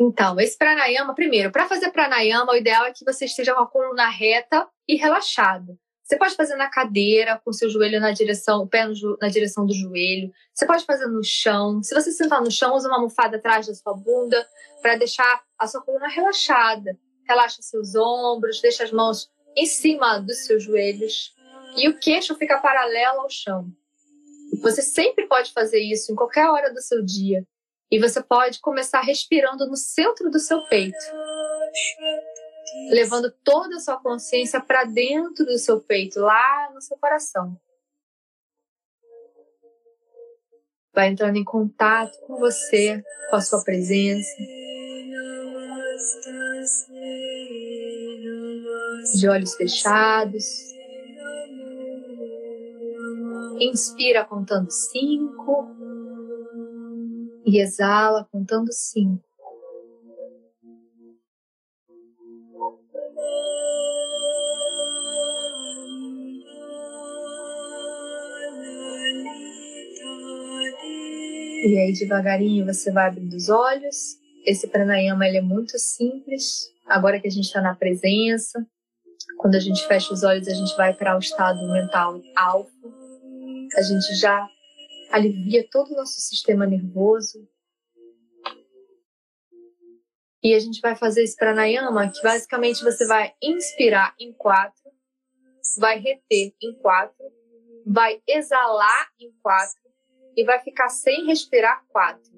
Então, esse pranayama, primeiro, para fazer pranayama, o ideal é que você esteja com a coluna reta e relaxada. Você pode fazer na cadeira, com seu joelho na direção, o pé no, na direção do joelho. Você pode fazer no chão. Se você sentar no chão, usa uma almofada atrás da sua bunda para deixar a sua coluna relaxada. Relaxa seus ombros, deixa as mãos em cima dos seus joelhos e o queixo fica paralelo ao chão. Você sempre pode fazer isso em qualquer hora do seu dia. E você pode começar respirando no centro do seu peito, levando toda a sua consciência para dentro do seu peito, lá no seu coração. Vai entrando em contato com você, com a sua presença. De olhos fechados. Inspira contando cinco e exala contando cinco. E aí devagarinho você vai abrindo os olhos. Esse pranayama ele é muito simples. Agora que a gente está na presença, quando a gente fecha os olhos, a gente vai para o estado mental alfa. A gente já alivia todo o nosso sistema nervoso. E a gente vai fazer esse pranayama, que basicamente você vai inspirar em quatro, vai reter em quatro, vai exalar em quatro e vai ficar sem respirar quatro.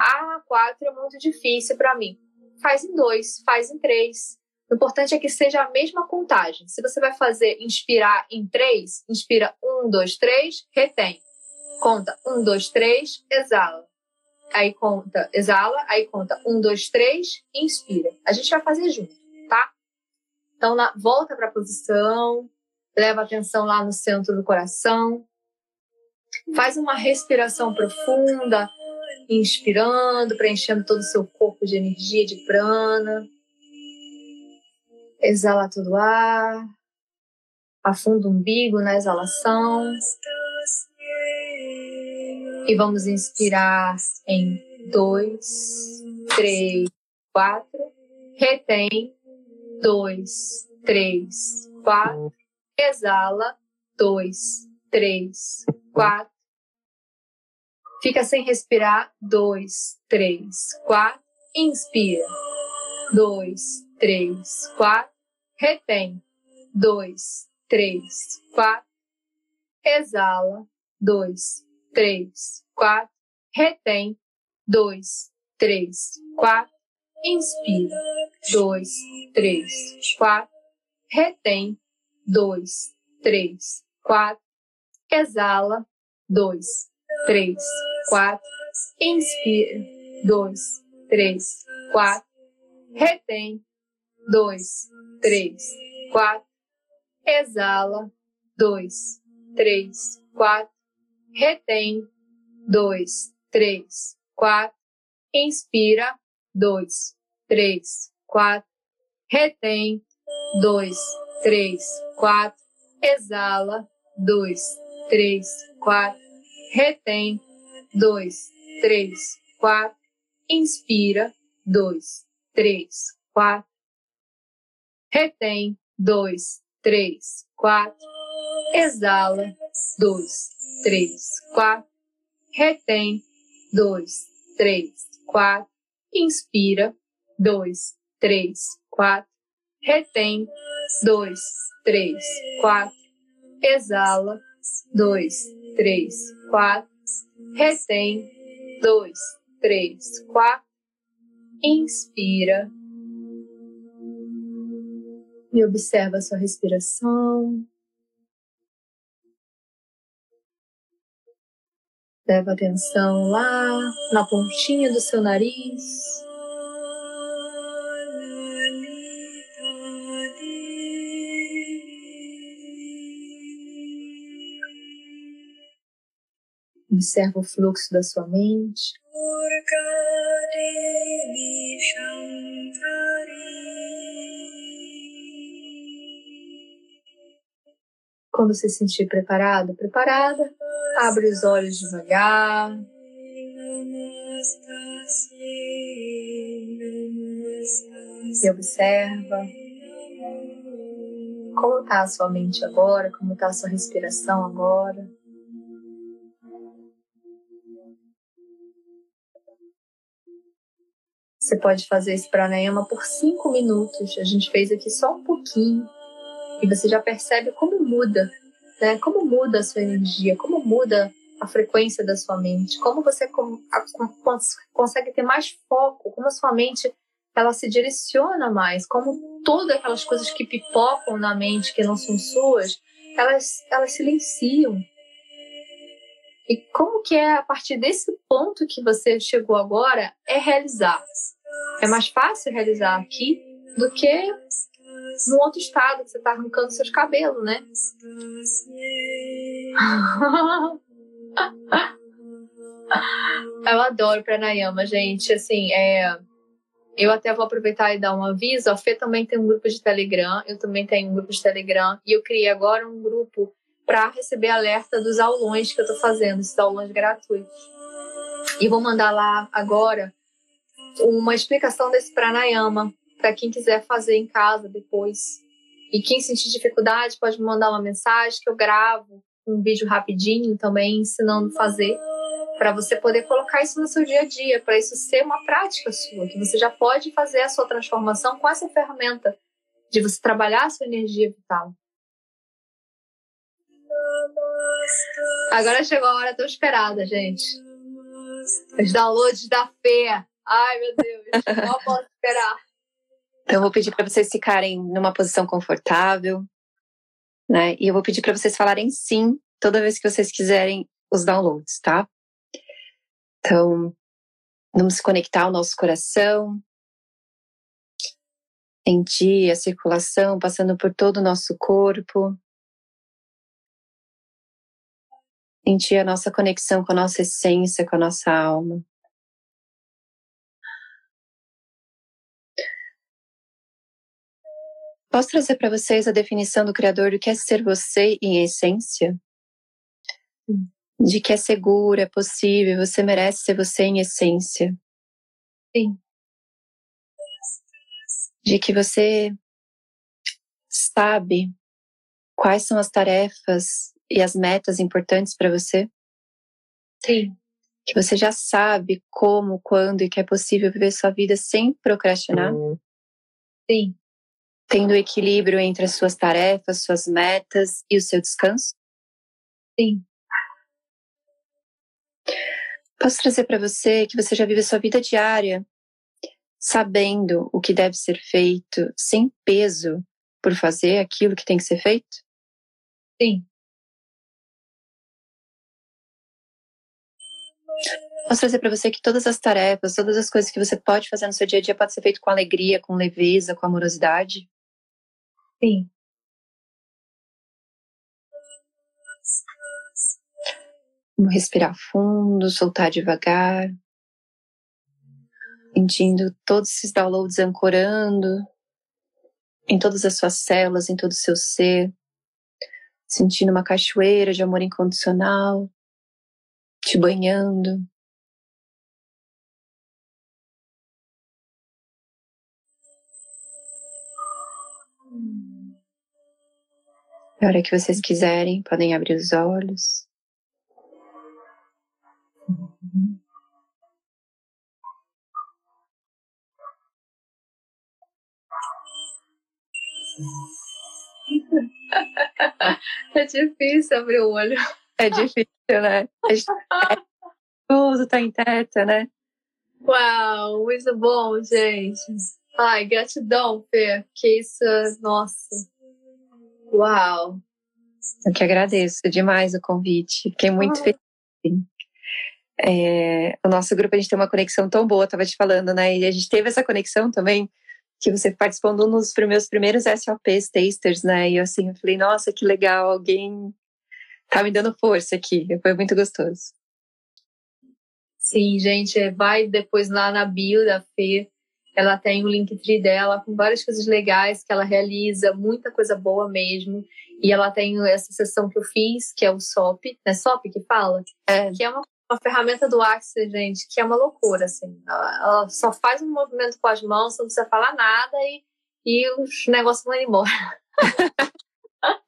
Ah, quatro é muito difícil para mim. Faz em dois, faz em três. O importante é que seja a mesma contagem. Se você vai fazer inspirar em três, inspira um, dois, três, retém. Conta um, dois, três, exala. Aí conta, exala, aí conta um, dois, três, inspira. A gente vai fazer junto, tá? Então, na, volta para a posição, leva a atenção lá no centro do coração. Faz uma respiração profunda, inspirando, preenchendo todo o seu corpo de energia, de prana. Exala todo o ar. Afunda o umbigo na exalação. E vamos inspirar em dois, três, quatro. Retém. Dois, três, quatro. Exala. Dois, três, quatro. Fica sem respirar. Dois, três, quatro. Inspira. Dois, três, quatro. Retém. Dois, três, quatro. Exala. Dois, três, quatro, retém, dois, três, quatro, inspira, dois, três, quatro, retém, dois, três, quatro, exala, dois, três, quatro, inspira, dois, três, quatro, retém, dois, três, quatro, exala, dois, três, quatro, retém, dois, três, quatro, inspira, dois, três, quatro, retém, dois, três, quatro, exala, dois, três, quatro, retém, dois, três, quatro, inspira, dois, três, quatro, retém, dois, três, quatro, exala, dois, três, quatro, retém, dois, três, quatro, inspira, dois, três, quatro, retém, dois, três, quatro, exala, dois, três, quatro, retém, dois, três, quatro, inspira. E observa a sua respiração. Leva atenção lá na pontinha do seu nariz. Observa o fluxo da sua mente. Quando se sentir preparado, preparada, abre os olhos devagar. E observa como está a sua mente agora, como está a sua respiração agora. Você pode fazer esse pranayama por cinco minutos. A gente fez aqui só um pouquinho. E você já percebe como muda, né? Como muda a sua energia, como muda a frequência da sua mente, como você consegue ter mais foco, como a sua mente ela se direciona mais, como todas aquelas coisas que pipocam na mente que não são suas, elas elas silenciam. E como que é a partir desse ponto que você chegou agora é realizar? É mais fácil realizar aqui do que no outro estado, que você está arrancando seus cabelos, né? <laughs> Eu adoro pranayama, gente. Assim, é... eu até vou aproveitar e dar um aviso. A Fê também tem um grupo de Telegram, eu também tenho um grupo de Telegram, e eu criei agora um grupo para receber alerta dos aulões que eu estou fazendo, esses aulões gratuitos. E vou mandar lá agora uma explicação desse pranayama para quem quiser fazer em casa depois. E quem sentir dificuldade pode me mandar uma mensagem que eu gravo um vídeo rapidinho também ensinando a fazer para você poder colocar isso no seu dia a dia, para isso ser uma prática sua, que você já pode fazer a sua transformação com essa ferramenta de você trabalhar a sua energia vital. Agora chegou a hora tão esperada, gente. Os downloads da fé. Ai, meu Deus, não posso esperar. Então, eu vou pedir para vocês ficarem numa posição confortável, né? E eu vou pedir para vocês falarem sim toda vez que vocês quiserem os downloads, tá? Então, vamos conectar ao nosso coração, sentir a circulação passando por todo o nosso corpo. Sentir a nossa conexão com a nossa essência, com a nossa alma. Posso trazer para vocês a definição do Criador do que é ser você em essência? De que é seguro, é possível, você merece ser você em essência. Sim. De que você sabe quais são as tarefas e as metas importantes para você. Sim. Que você já sabe como, quando e que é possível viver sua vida sem procrastinar. Sim tendo equilíbrio entre as suas tarefas, suas metas e o seu descanso? Sim. Posso trazer para você que você já vive a sua vida diária sabendo o que deve ser feito, sem peso por fazer aquilo que tem que ser feito? Sim. Posso trazer para você que todas as tarefas, todas as coisas que você pode fazer no seu dia a dia pode ser feito com alegria, com leveza, com amorosidade? Sim. Vamos respirar fundo, soltar devagar. Sentindo todos esses downloads ancorando em todas as suas células, em todo o seu ser. Sentindo uma cachoeira de amor incondicional te banhando. Na hora que vocês quiserem, podem abrir os olhos. <laughs> É difícil abrir o olho. É difícil, né? É tudo tá em teta, né? Uau, muito bom, gente. Ai, gratidão, Fê. Que isso, nossa. Uau! Eu que agradeço demais o convite. Fiquei muito ah. feliz. É, o nosso grupo, a gente tem uma conexão tão boa, tava te falando, né? E a gente teve essa conexão também, que você participou de um dos meus primeiros SOPs tasters, né? E eu assim, eu falei, nossa, que legal, alguém tá me dando força aqui. Foi muito gostoso. Sim, gente, vai depois lá na bio da Fê. Ela tem o Linktree dela com várias coisas legais que ela realiza, muita coisa boa mesmo. E ela tem essa sessão que eu fiz, que é o SOP, né? SOP que fala? É. Que é uma, uma ferramenta do Axis, gente, que é uma loucura, assim. Ela, ela, só faz um movimento com as mãos, não precisa falar nada e, e os negócios vão embora. <laughs>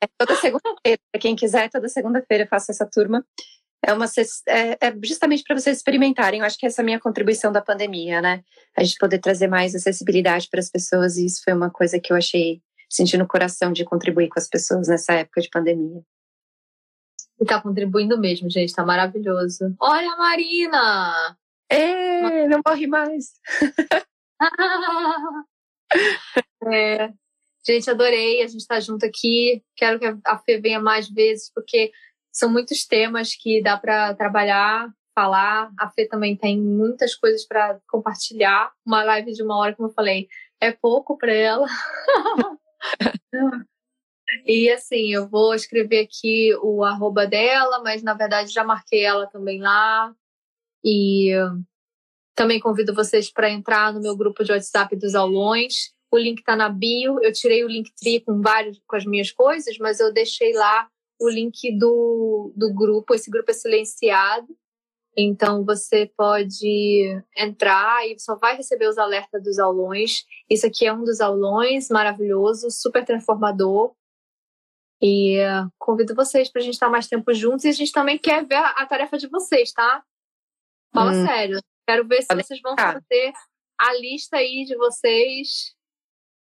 é toda segunda-feira, quem quiser, toda segunda-feira eu faço essa turma. É, uma, é, é justamente para vocês experimentarem. Eu acho que essa é a minha contribuição da pandemia, né? A gente poder trazer mais acessibilidade para as pessoas, e isso foi uma coisa que eu achei senti no coração de contribuir com as pessoas nessa época de pandemia. E tá contribuindo mesmo, gente, tá maravilhoso. Olha a Marina! É, não morre mais. <laughs> é. Gente, adorei a gente estar tá junto aqui. Quero que a Fê venha mais vezes, porque são muitos temas que dá para trabalhar, falar. A Fê também tem muitas coisas para compartilhar. Uma live de uma hora, como eu falei, é pouco para ela. <laughs> e assim, eu vou escrever aqui o arroba dela, mas na verdade já marquei ela também lá. E também convido vocês para entrar no meu grupo de WhatsApp dos aulões. O link está na bio. Eu tirei o link tri com vários com as minhas coisas, mas eu deixei lá o link do, do grupo. Esse grupo é silenciado. Então você pode entrar e só vai receber os alertas dos aulões. Isso aqui é um dos aulões maravilhoso, super transformador. E uh, convido vocês para a gente estar mais tempo juntos e a gente também quer ver a, a tarefa de vocês, tá? Fala hum. sério. Quero ver se vocês vão fazer a lista aí de vocês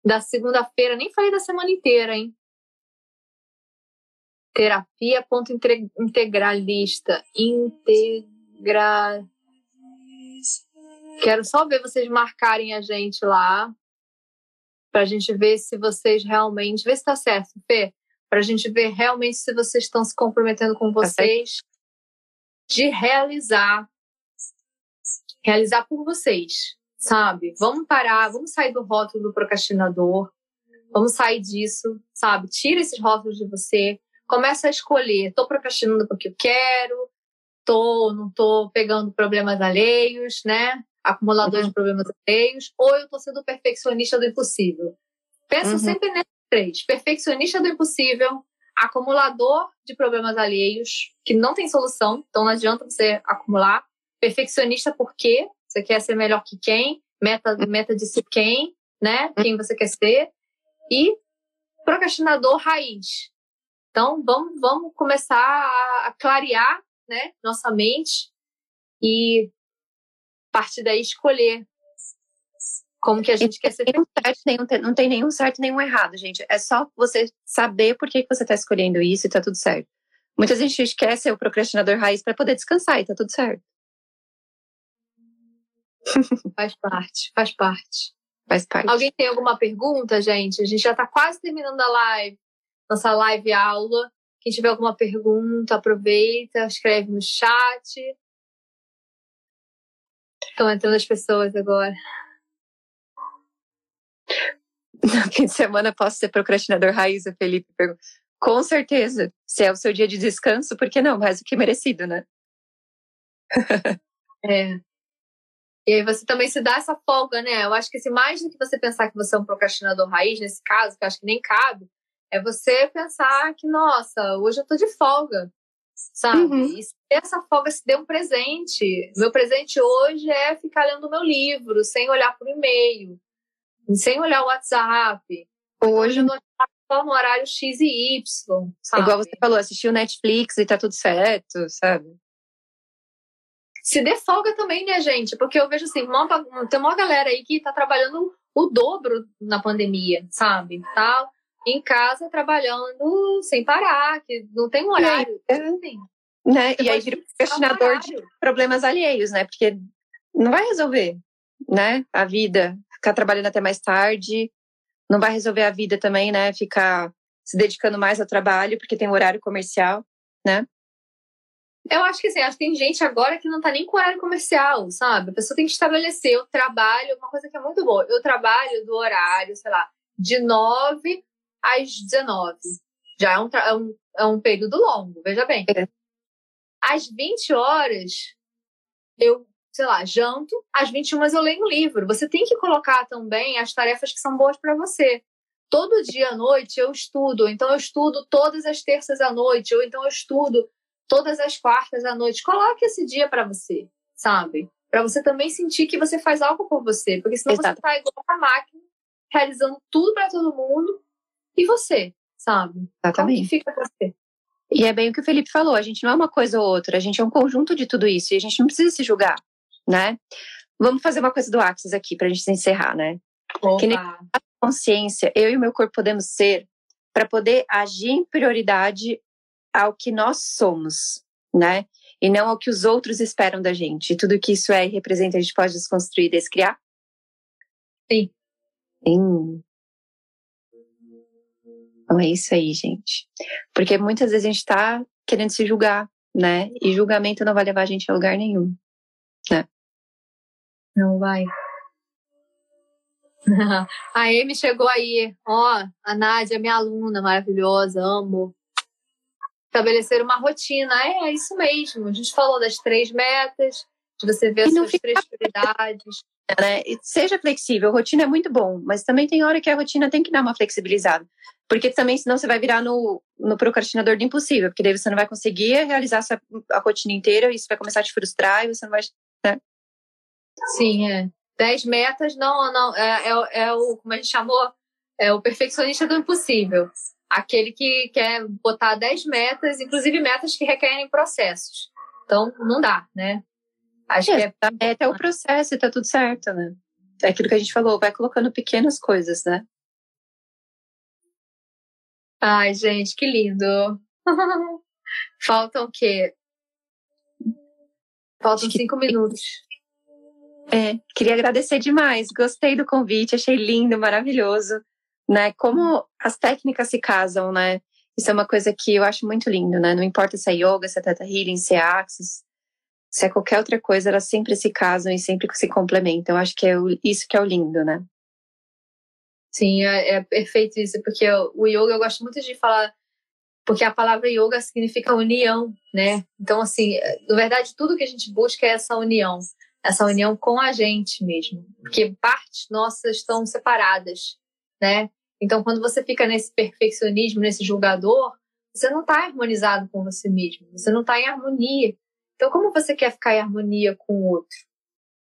da segunda-feira. Nem falei da semana inteira, hein? Terapia ponto integralista. Integralista Gra... Quero só ver vocês marcarem a gente lá. Pra gente ver se vocês realmente. Vê se tá certo, Fê. Pra gente ver realmente se vocês estão se comprometendo com tá vocês de realizar. Realizar por vocês, sabe? Vamos parar, vamos sair do rótulo do procrastinador. Vamos sair disso, sabe? Tira esses rótulos de você. Começa a escolher. Tô procrastinando porque eu quero tô, não tô pegando problemas alheios, né? Acumulador uhum. de problemas alheios, ou eu tô sendo perfeccionista do impossível. Pensa uhum. sempre nesses três: perfeccionista do impossível, acumulador de problemas alheios, que não tem solução, então não adianta você acumular. Perfeccionista porque você quer ser melhor que quem, meta, uhum. meta de ser quem, né? Quem você quer ser. E procrastinador raiz. Então, vamos, vamos começar a clarear né, nossa mente e a partir daí escolher como que a gente quer ser. Nenhum certo, nenhum, não tem nenhum certo nenhum errado, gente. É só você saber por que você está escolhendo isso e tá tudo certo. Muita gente quer ser o procrastinador raiz para poder descansar e tá tudo certo. <laughs> Faz parte, faz parte. Faz parte. Alguém tem alguma pergunta, gente? A gente já está quase terminando a live, nossa live aula. Quem tiver alguma pergunta, aproveita, escreve no chat. Estão entrando as pessoas agora. No fim de semana posso ser procrastinador raiz, o Felipe pergunta. Com certeza. Se é o seu dia de descanso, por que não? Mais do que merecido, né? <laughs> é. E aí você também se dá essa folga, né? Eu acho que se mais do que você pensar que você é um procrastinador raiz, nesse caso, que eu acho que nem cabe, é você pensar que, nossa, hoje eu tô de folga, sabe? Uhum. E se essa folga se dê um presente. Meu presente hoje é ficar lendo meu livro, sem olhar pro e-mail, sem olhar o WhatsApp. Hoje eu não só no horário X e Y, sabe? Igual você falou, assistir o Netflix e tá tudo certo, sabe? Se dê folga também, né, gente? Porque eu vejo assim, uma, tem uma galera aí que tá trabalhando o dobro na pandemia, sabe? Tá em casa trabalhando sem parar, que não tem um horário. É, assim, né? E aí vira procrastinador de problemas alheios, né? Porque não vai resolver, né? A vida, ficar trabalhando até mais tarde, não vai resolver a vida também, né? Ficar se dedicando mais ao trabalho, porque tem um horário comercial, né? Eu acho que assim, acho que tem gente agora que não tá nem com horário comercial, sabe? A pessoa tem que estabelecer. Eu trabalho, uma coisa que é muito boa, eu trabalho do horário, sei lá, de 9 às 19. Já é um, é um, é um período longo, veja bem. É. Às 20 horas, eu, sei lá, janto. Às 21 eu leio um livro. Você tem que colocar também as tarefas que são boas para você. Todo dia à noite eu estudo. Então eu estudo todas as terças à noite. Ou então eu estudo todas as quartas à noite. Coloque esse dia para você, sabe? Para você também sentir que você faz algo por você. Porque senão Exato. você tá igual a máquina, realizando tudo para todo mundo. E você, sabe? Exatamente. Como fica você? E é bem o que o Felipe falou, a gente não é uma coisa ou outra, a gente é um conjunto de tudo isso e a gente não precisa se julgar, né? Vamos fazer uma coisa do Axis aqui pra gente encerrar, né? Opa. Que nem consciência, eu e o meu corpo podemos ser para poder agir em prioridade ao que nós somos, né? E não ao que os outros esperam da gente. E tudo que isso é e representa, a gente pode desconstruir e descriar? Sim. Sim. Então é isso aí, gente. Porque muitas vezes a gente está querendo se julgar, né? E julgamento não vai levar a gente a lugar nenhum, né? Não vai. <laughs> a Amy chegou aí. Ó, a Nádia, minha aluna maravilhosa, amo. Estabelecer uma rotina. É, é isso mesmo. A gente falou das três metas, de você ver as suas três prioridades. Né? Seja flexível, rotina é muito bom, mas também tem hora que a rotina tem que dar uma flexibilizada. Porque também, senão você vai virar no, no procrastinador do impossível, porque daí você não vai conseguir realizar essa, a rotina inteira, e isso vai começar a te frustrar e você não vai. Né? Sim, é. Dez metas, não, não, é, é, é o, como a gente chamou, é o perfeccionista do impossível. Aquele que quer botar dez metas, inclusive metas que requerem processos. Então, não dá, né? Acho é, que é... até o processo e tá tudo certo, né? É aquilo que a gente falou, vai colocando pequenas coisas, né? Ai, gente, que lindo. <laughs> Faltam o quê? Faltam cinco minutos. É, queria agradecer demais. Gostei do convite, achei lindo, maravilhoso. Né? Como as técnicas se casam, né? Isso é uma coisa que eu acho muito lindo, né? Não importa se é yoga, se é teta healing, se é axis, se é qualquer outra coisa, elas sempre se casam e sempre se complementam. Eu acho que é isso que é o lindo, né? Sim, é, é perfeito isso, porque o yoga eu gosto muito de falar, porque a palavra yoga significa união, né? Então, assim, na verdade, tudo que a gente busca é essa união, essa união com a gente mesmo, porque partes nossas estão separadas, né? Então, quando você fica nesse perfeccionismo, nesse julgador, você não está harmonizado com você mesmo, você não está em harmonia. Então, como você quer ficar em harmonia com o outro?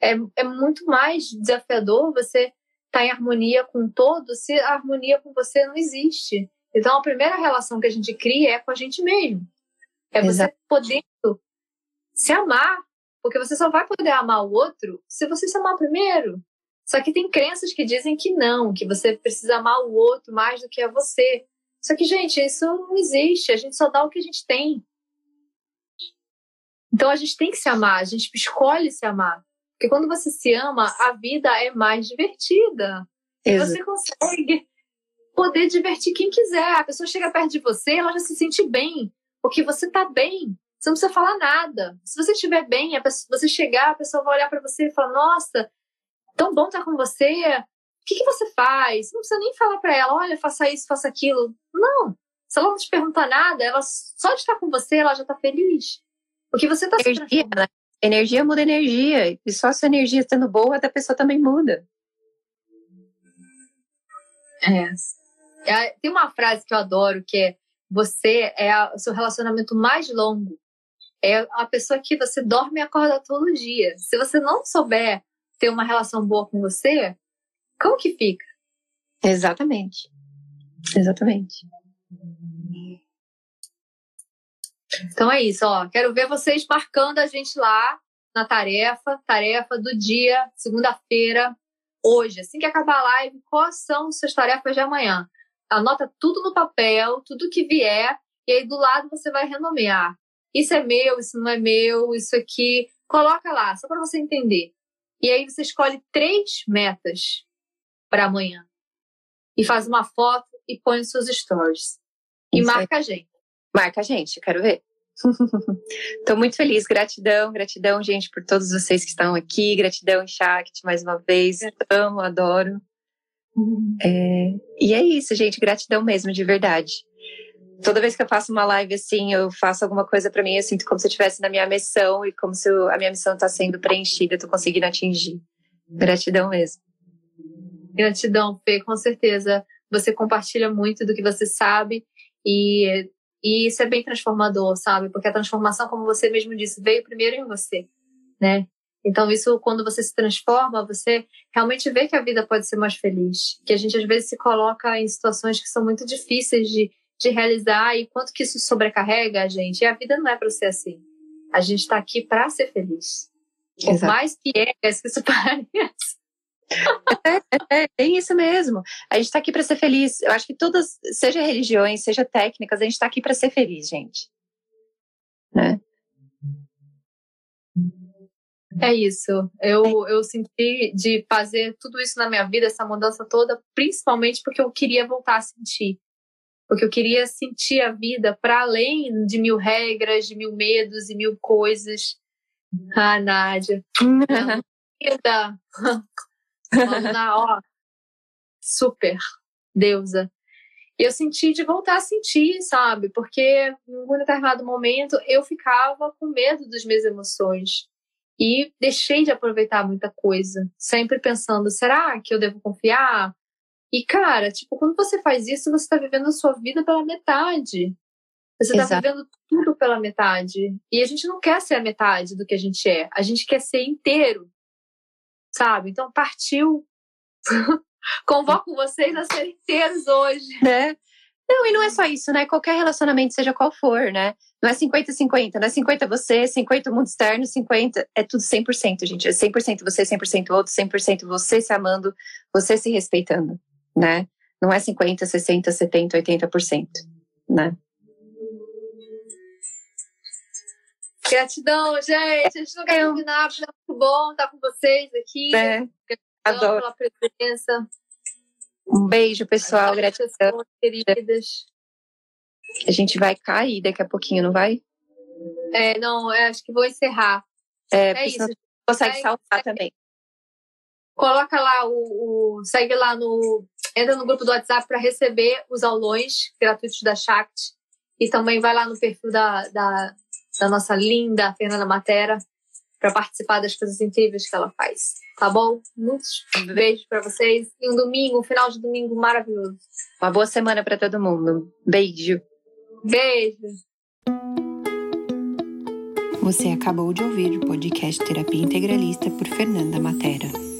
É, é muito mais desafiador você estar tá em harmonia com todo se a harmonia com você não existe. Então, a primeira relação que a gente cria é com a gente mesmo. É você Exato. podendo se amar, porque você só vai poder amar o outro se você se amar primeiro. Só que tem crenças que dizem que não, que você precisa amar o outro mais do que a você. Só que, gente, isso não existe. A gente só dá o que a gente tem. Então a gente tem que se amar, a gente escolhe se amar. Porque quando você se ama, a vida é mais divertida. Exato. Você consegue poder divertir quem quiser. A pessoa chega perto de você, ela já se sente bem, porque você tá bem. Você não precisa falar nada. Se você estiver bem, pessoa, você chegar, a pessoa vai olhar para você e falar: Nossa, tão bom estar com você. O que, que você faz? Você não precisa nem falar para ela: Olha, faça isso, faça aquilo. Não. Se ela não te perguntar nada, ela só de estar com você, ela já está feliz. Porque você está energia, né? Energia muda energia. E só se a energia estando boa, a pessoa também muda. É. é. Tem uma frase que eu adoro que é você é a, o seu relacionamento mais longo. É a pessoa que você dorme e acorda todo dia. Se você não souber ter uma relação boa com você, como que fica? Exatamente. Exatamente. Então é isso, ó. Quero ver vocês marcando a gente lá na tarefa, tarefa do dia, segunda-feira, hoje. Assim que acabar a live, quais são suas tarefas de amanhã? Anota tudo no papel, tudo que vier, e aí do lado você vai renomear. Isso é meu, isso não é meu, isso aqui. Coloca lá, só para você entender. E aí você escolhe três metas para amanhã. E faz uma foto e põe nos seus stories. E isso marca é. a gente. Marca a gente, quero ver. <laughs> Estou muito feliz, gratidão, gratidão, gente, por todos vocês que estão aqui, gratidão, Shakti, mais uma vez, amo, adoro. É, e é isso, gente, gratidão mesmo, de verdade. Toda vez que eu faço uma live assim, eu faço alguma coisa para mim, eu sinto como se eu estivesse na minha missão e como se eu, a minha missão está sendo preenchida, eu tô conseguindo atingir. Gratidão mesmo. Gratidão, Fê, com certeza. Você compartilha muito do que você sabe e, e isso é bem transformador, sabe? Porque a transformação, como você mesmo disse, veio primeiro em você, né? Então, isso, quando você se transforma, você realmente vê que a vida pode ser mais feliz. Que a gente, às vezes, se coloca em situações que são muito difíceis de, de realizar e quanto que isso sobrecarrega a gente. E a vida não é para ser assim. A gente está aqui para ser feliz. Por Exato. mais piegas que isso <laughs> pareça. É, é, é, isso mesmo. A gente está aqui para ser feliz. Eu acho que todas, seja religiões, seja técnicas, a gente está aqui para ser feliz, gente. Né? É isso. Eu, eu senti de fazer tudo isso na minha vida, essa mudança toda, principalmente porque eu queria voltar a sentir. Porque eu queria sentir a vida para além de mil regras, de mil medos e mil coisas. Ah, Nádia. <laughs> Vida. <laughs> Na, ó, super deusa. E eu senti de voltar a sentir, sabe? Porque em um determinado momento eu ficava com medo das minhas emoções e deixei de aproveitar muita coisa, sempre pensando: será que eu devo confiar? E cara, tipo, quando você faz isso, você está vivendo a sua vida pela metade. Você está vivendo tudo pela metade. E a gente não quer ser a metade do que a gente é. A gente quer ser inteiro. Sabe? Então partiu. <laughs> Convoco vocês a serem inteiros hoje. Né? Não, e não é só isso, né? Qualquer relacionamento, seja qual for, né? Não é 50-50, não é 50 você, 50 mundo externo, 50. É tudo 100%, gente. É 100% você, 100% outro, 100% você se amando, você se respeitando, né? Não é 50, 60, 70, 80%, né? Gratidão, gente. A gente não quer terminar, é muito bom estar com vocês aqui. É, Gratidão adoro. pela presença. Um beijo, pessoal. Gratidão. Queridas. A gente vai cair daqui a pouquinho, não vai? É, não, é, acho que vou encerrar. É, é isso. Consegue saltar também. Coloca lá o, o, Segue lá no. Entra no grupo do WhatsApp para receber os aulões gratuitos da Shakti. E também vai lá no perfil da, da, da nossa linda Fernanda Matera para participar das coisas incríveis que ela faz. Tá bom? Muitos beijos para vocês e um domingo, um final de domingo maravilhoso. Uma boa semana para todo mundo. Beijo. Beijo. Você acabou de ouvir o podcast Terapia Integralista por Fernanda Matera.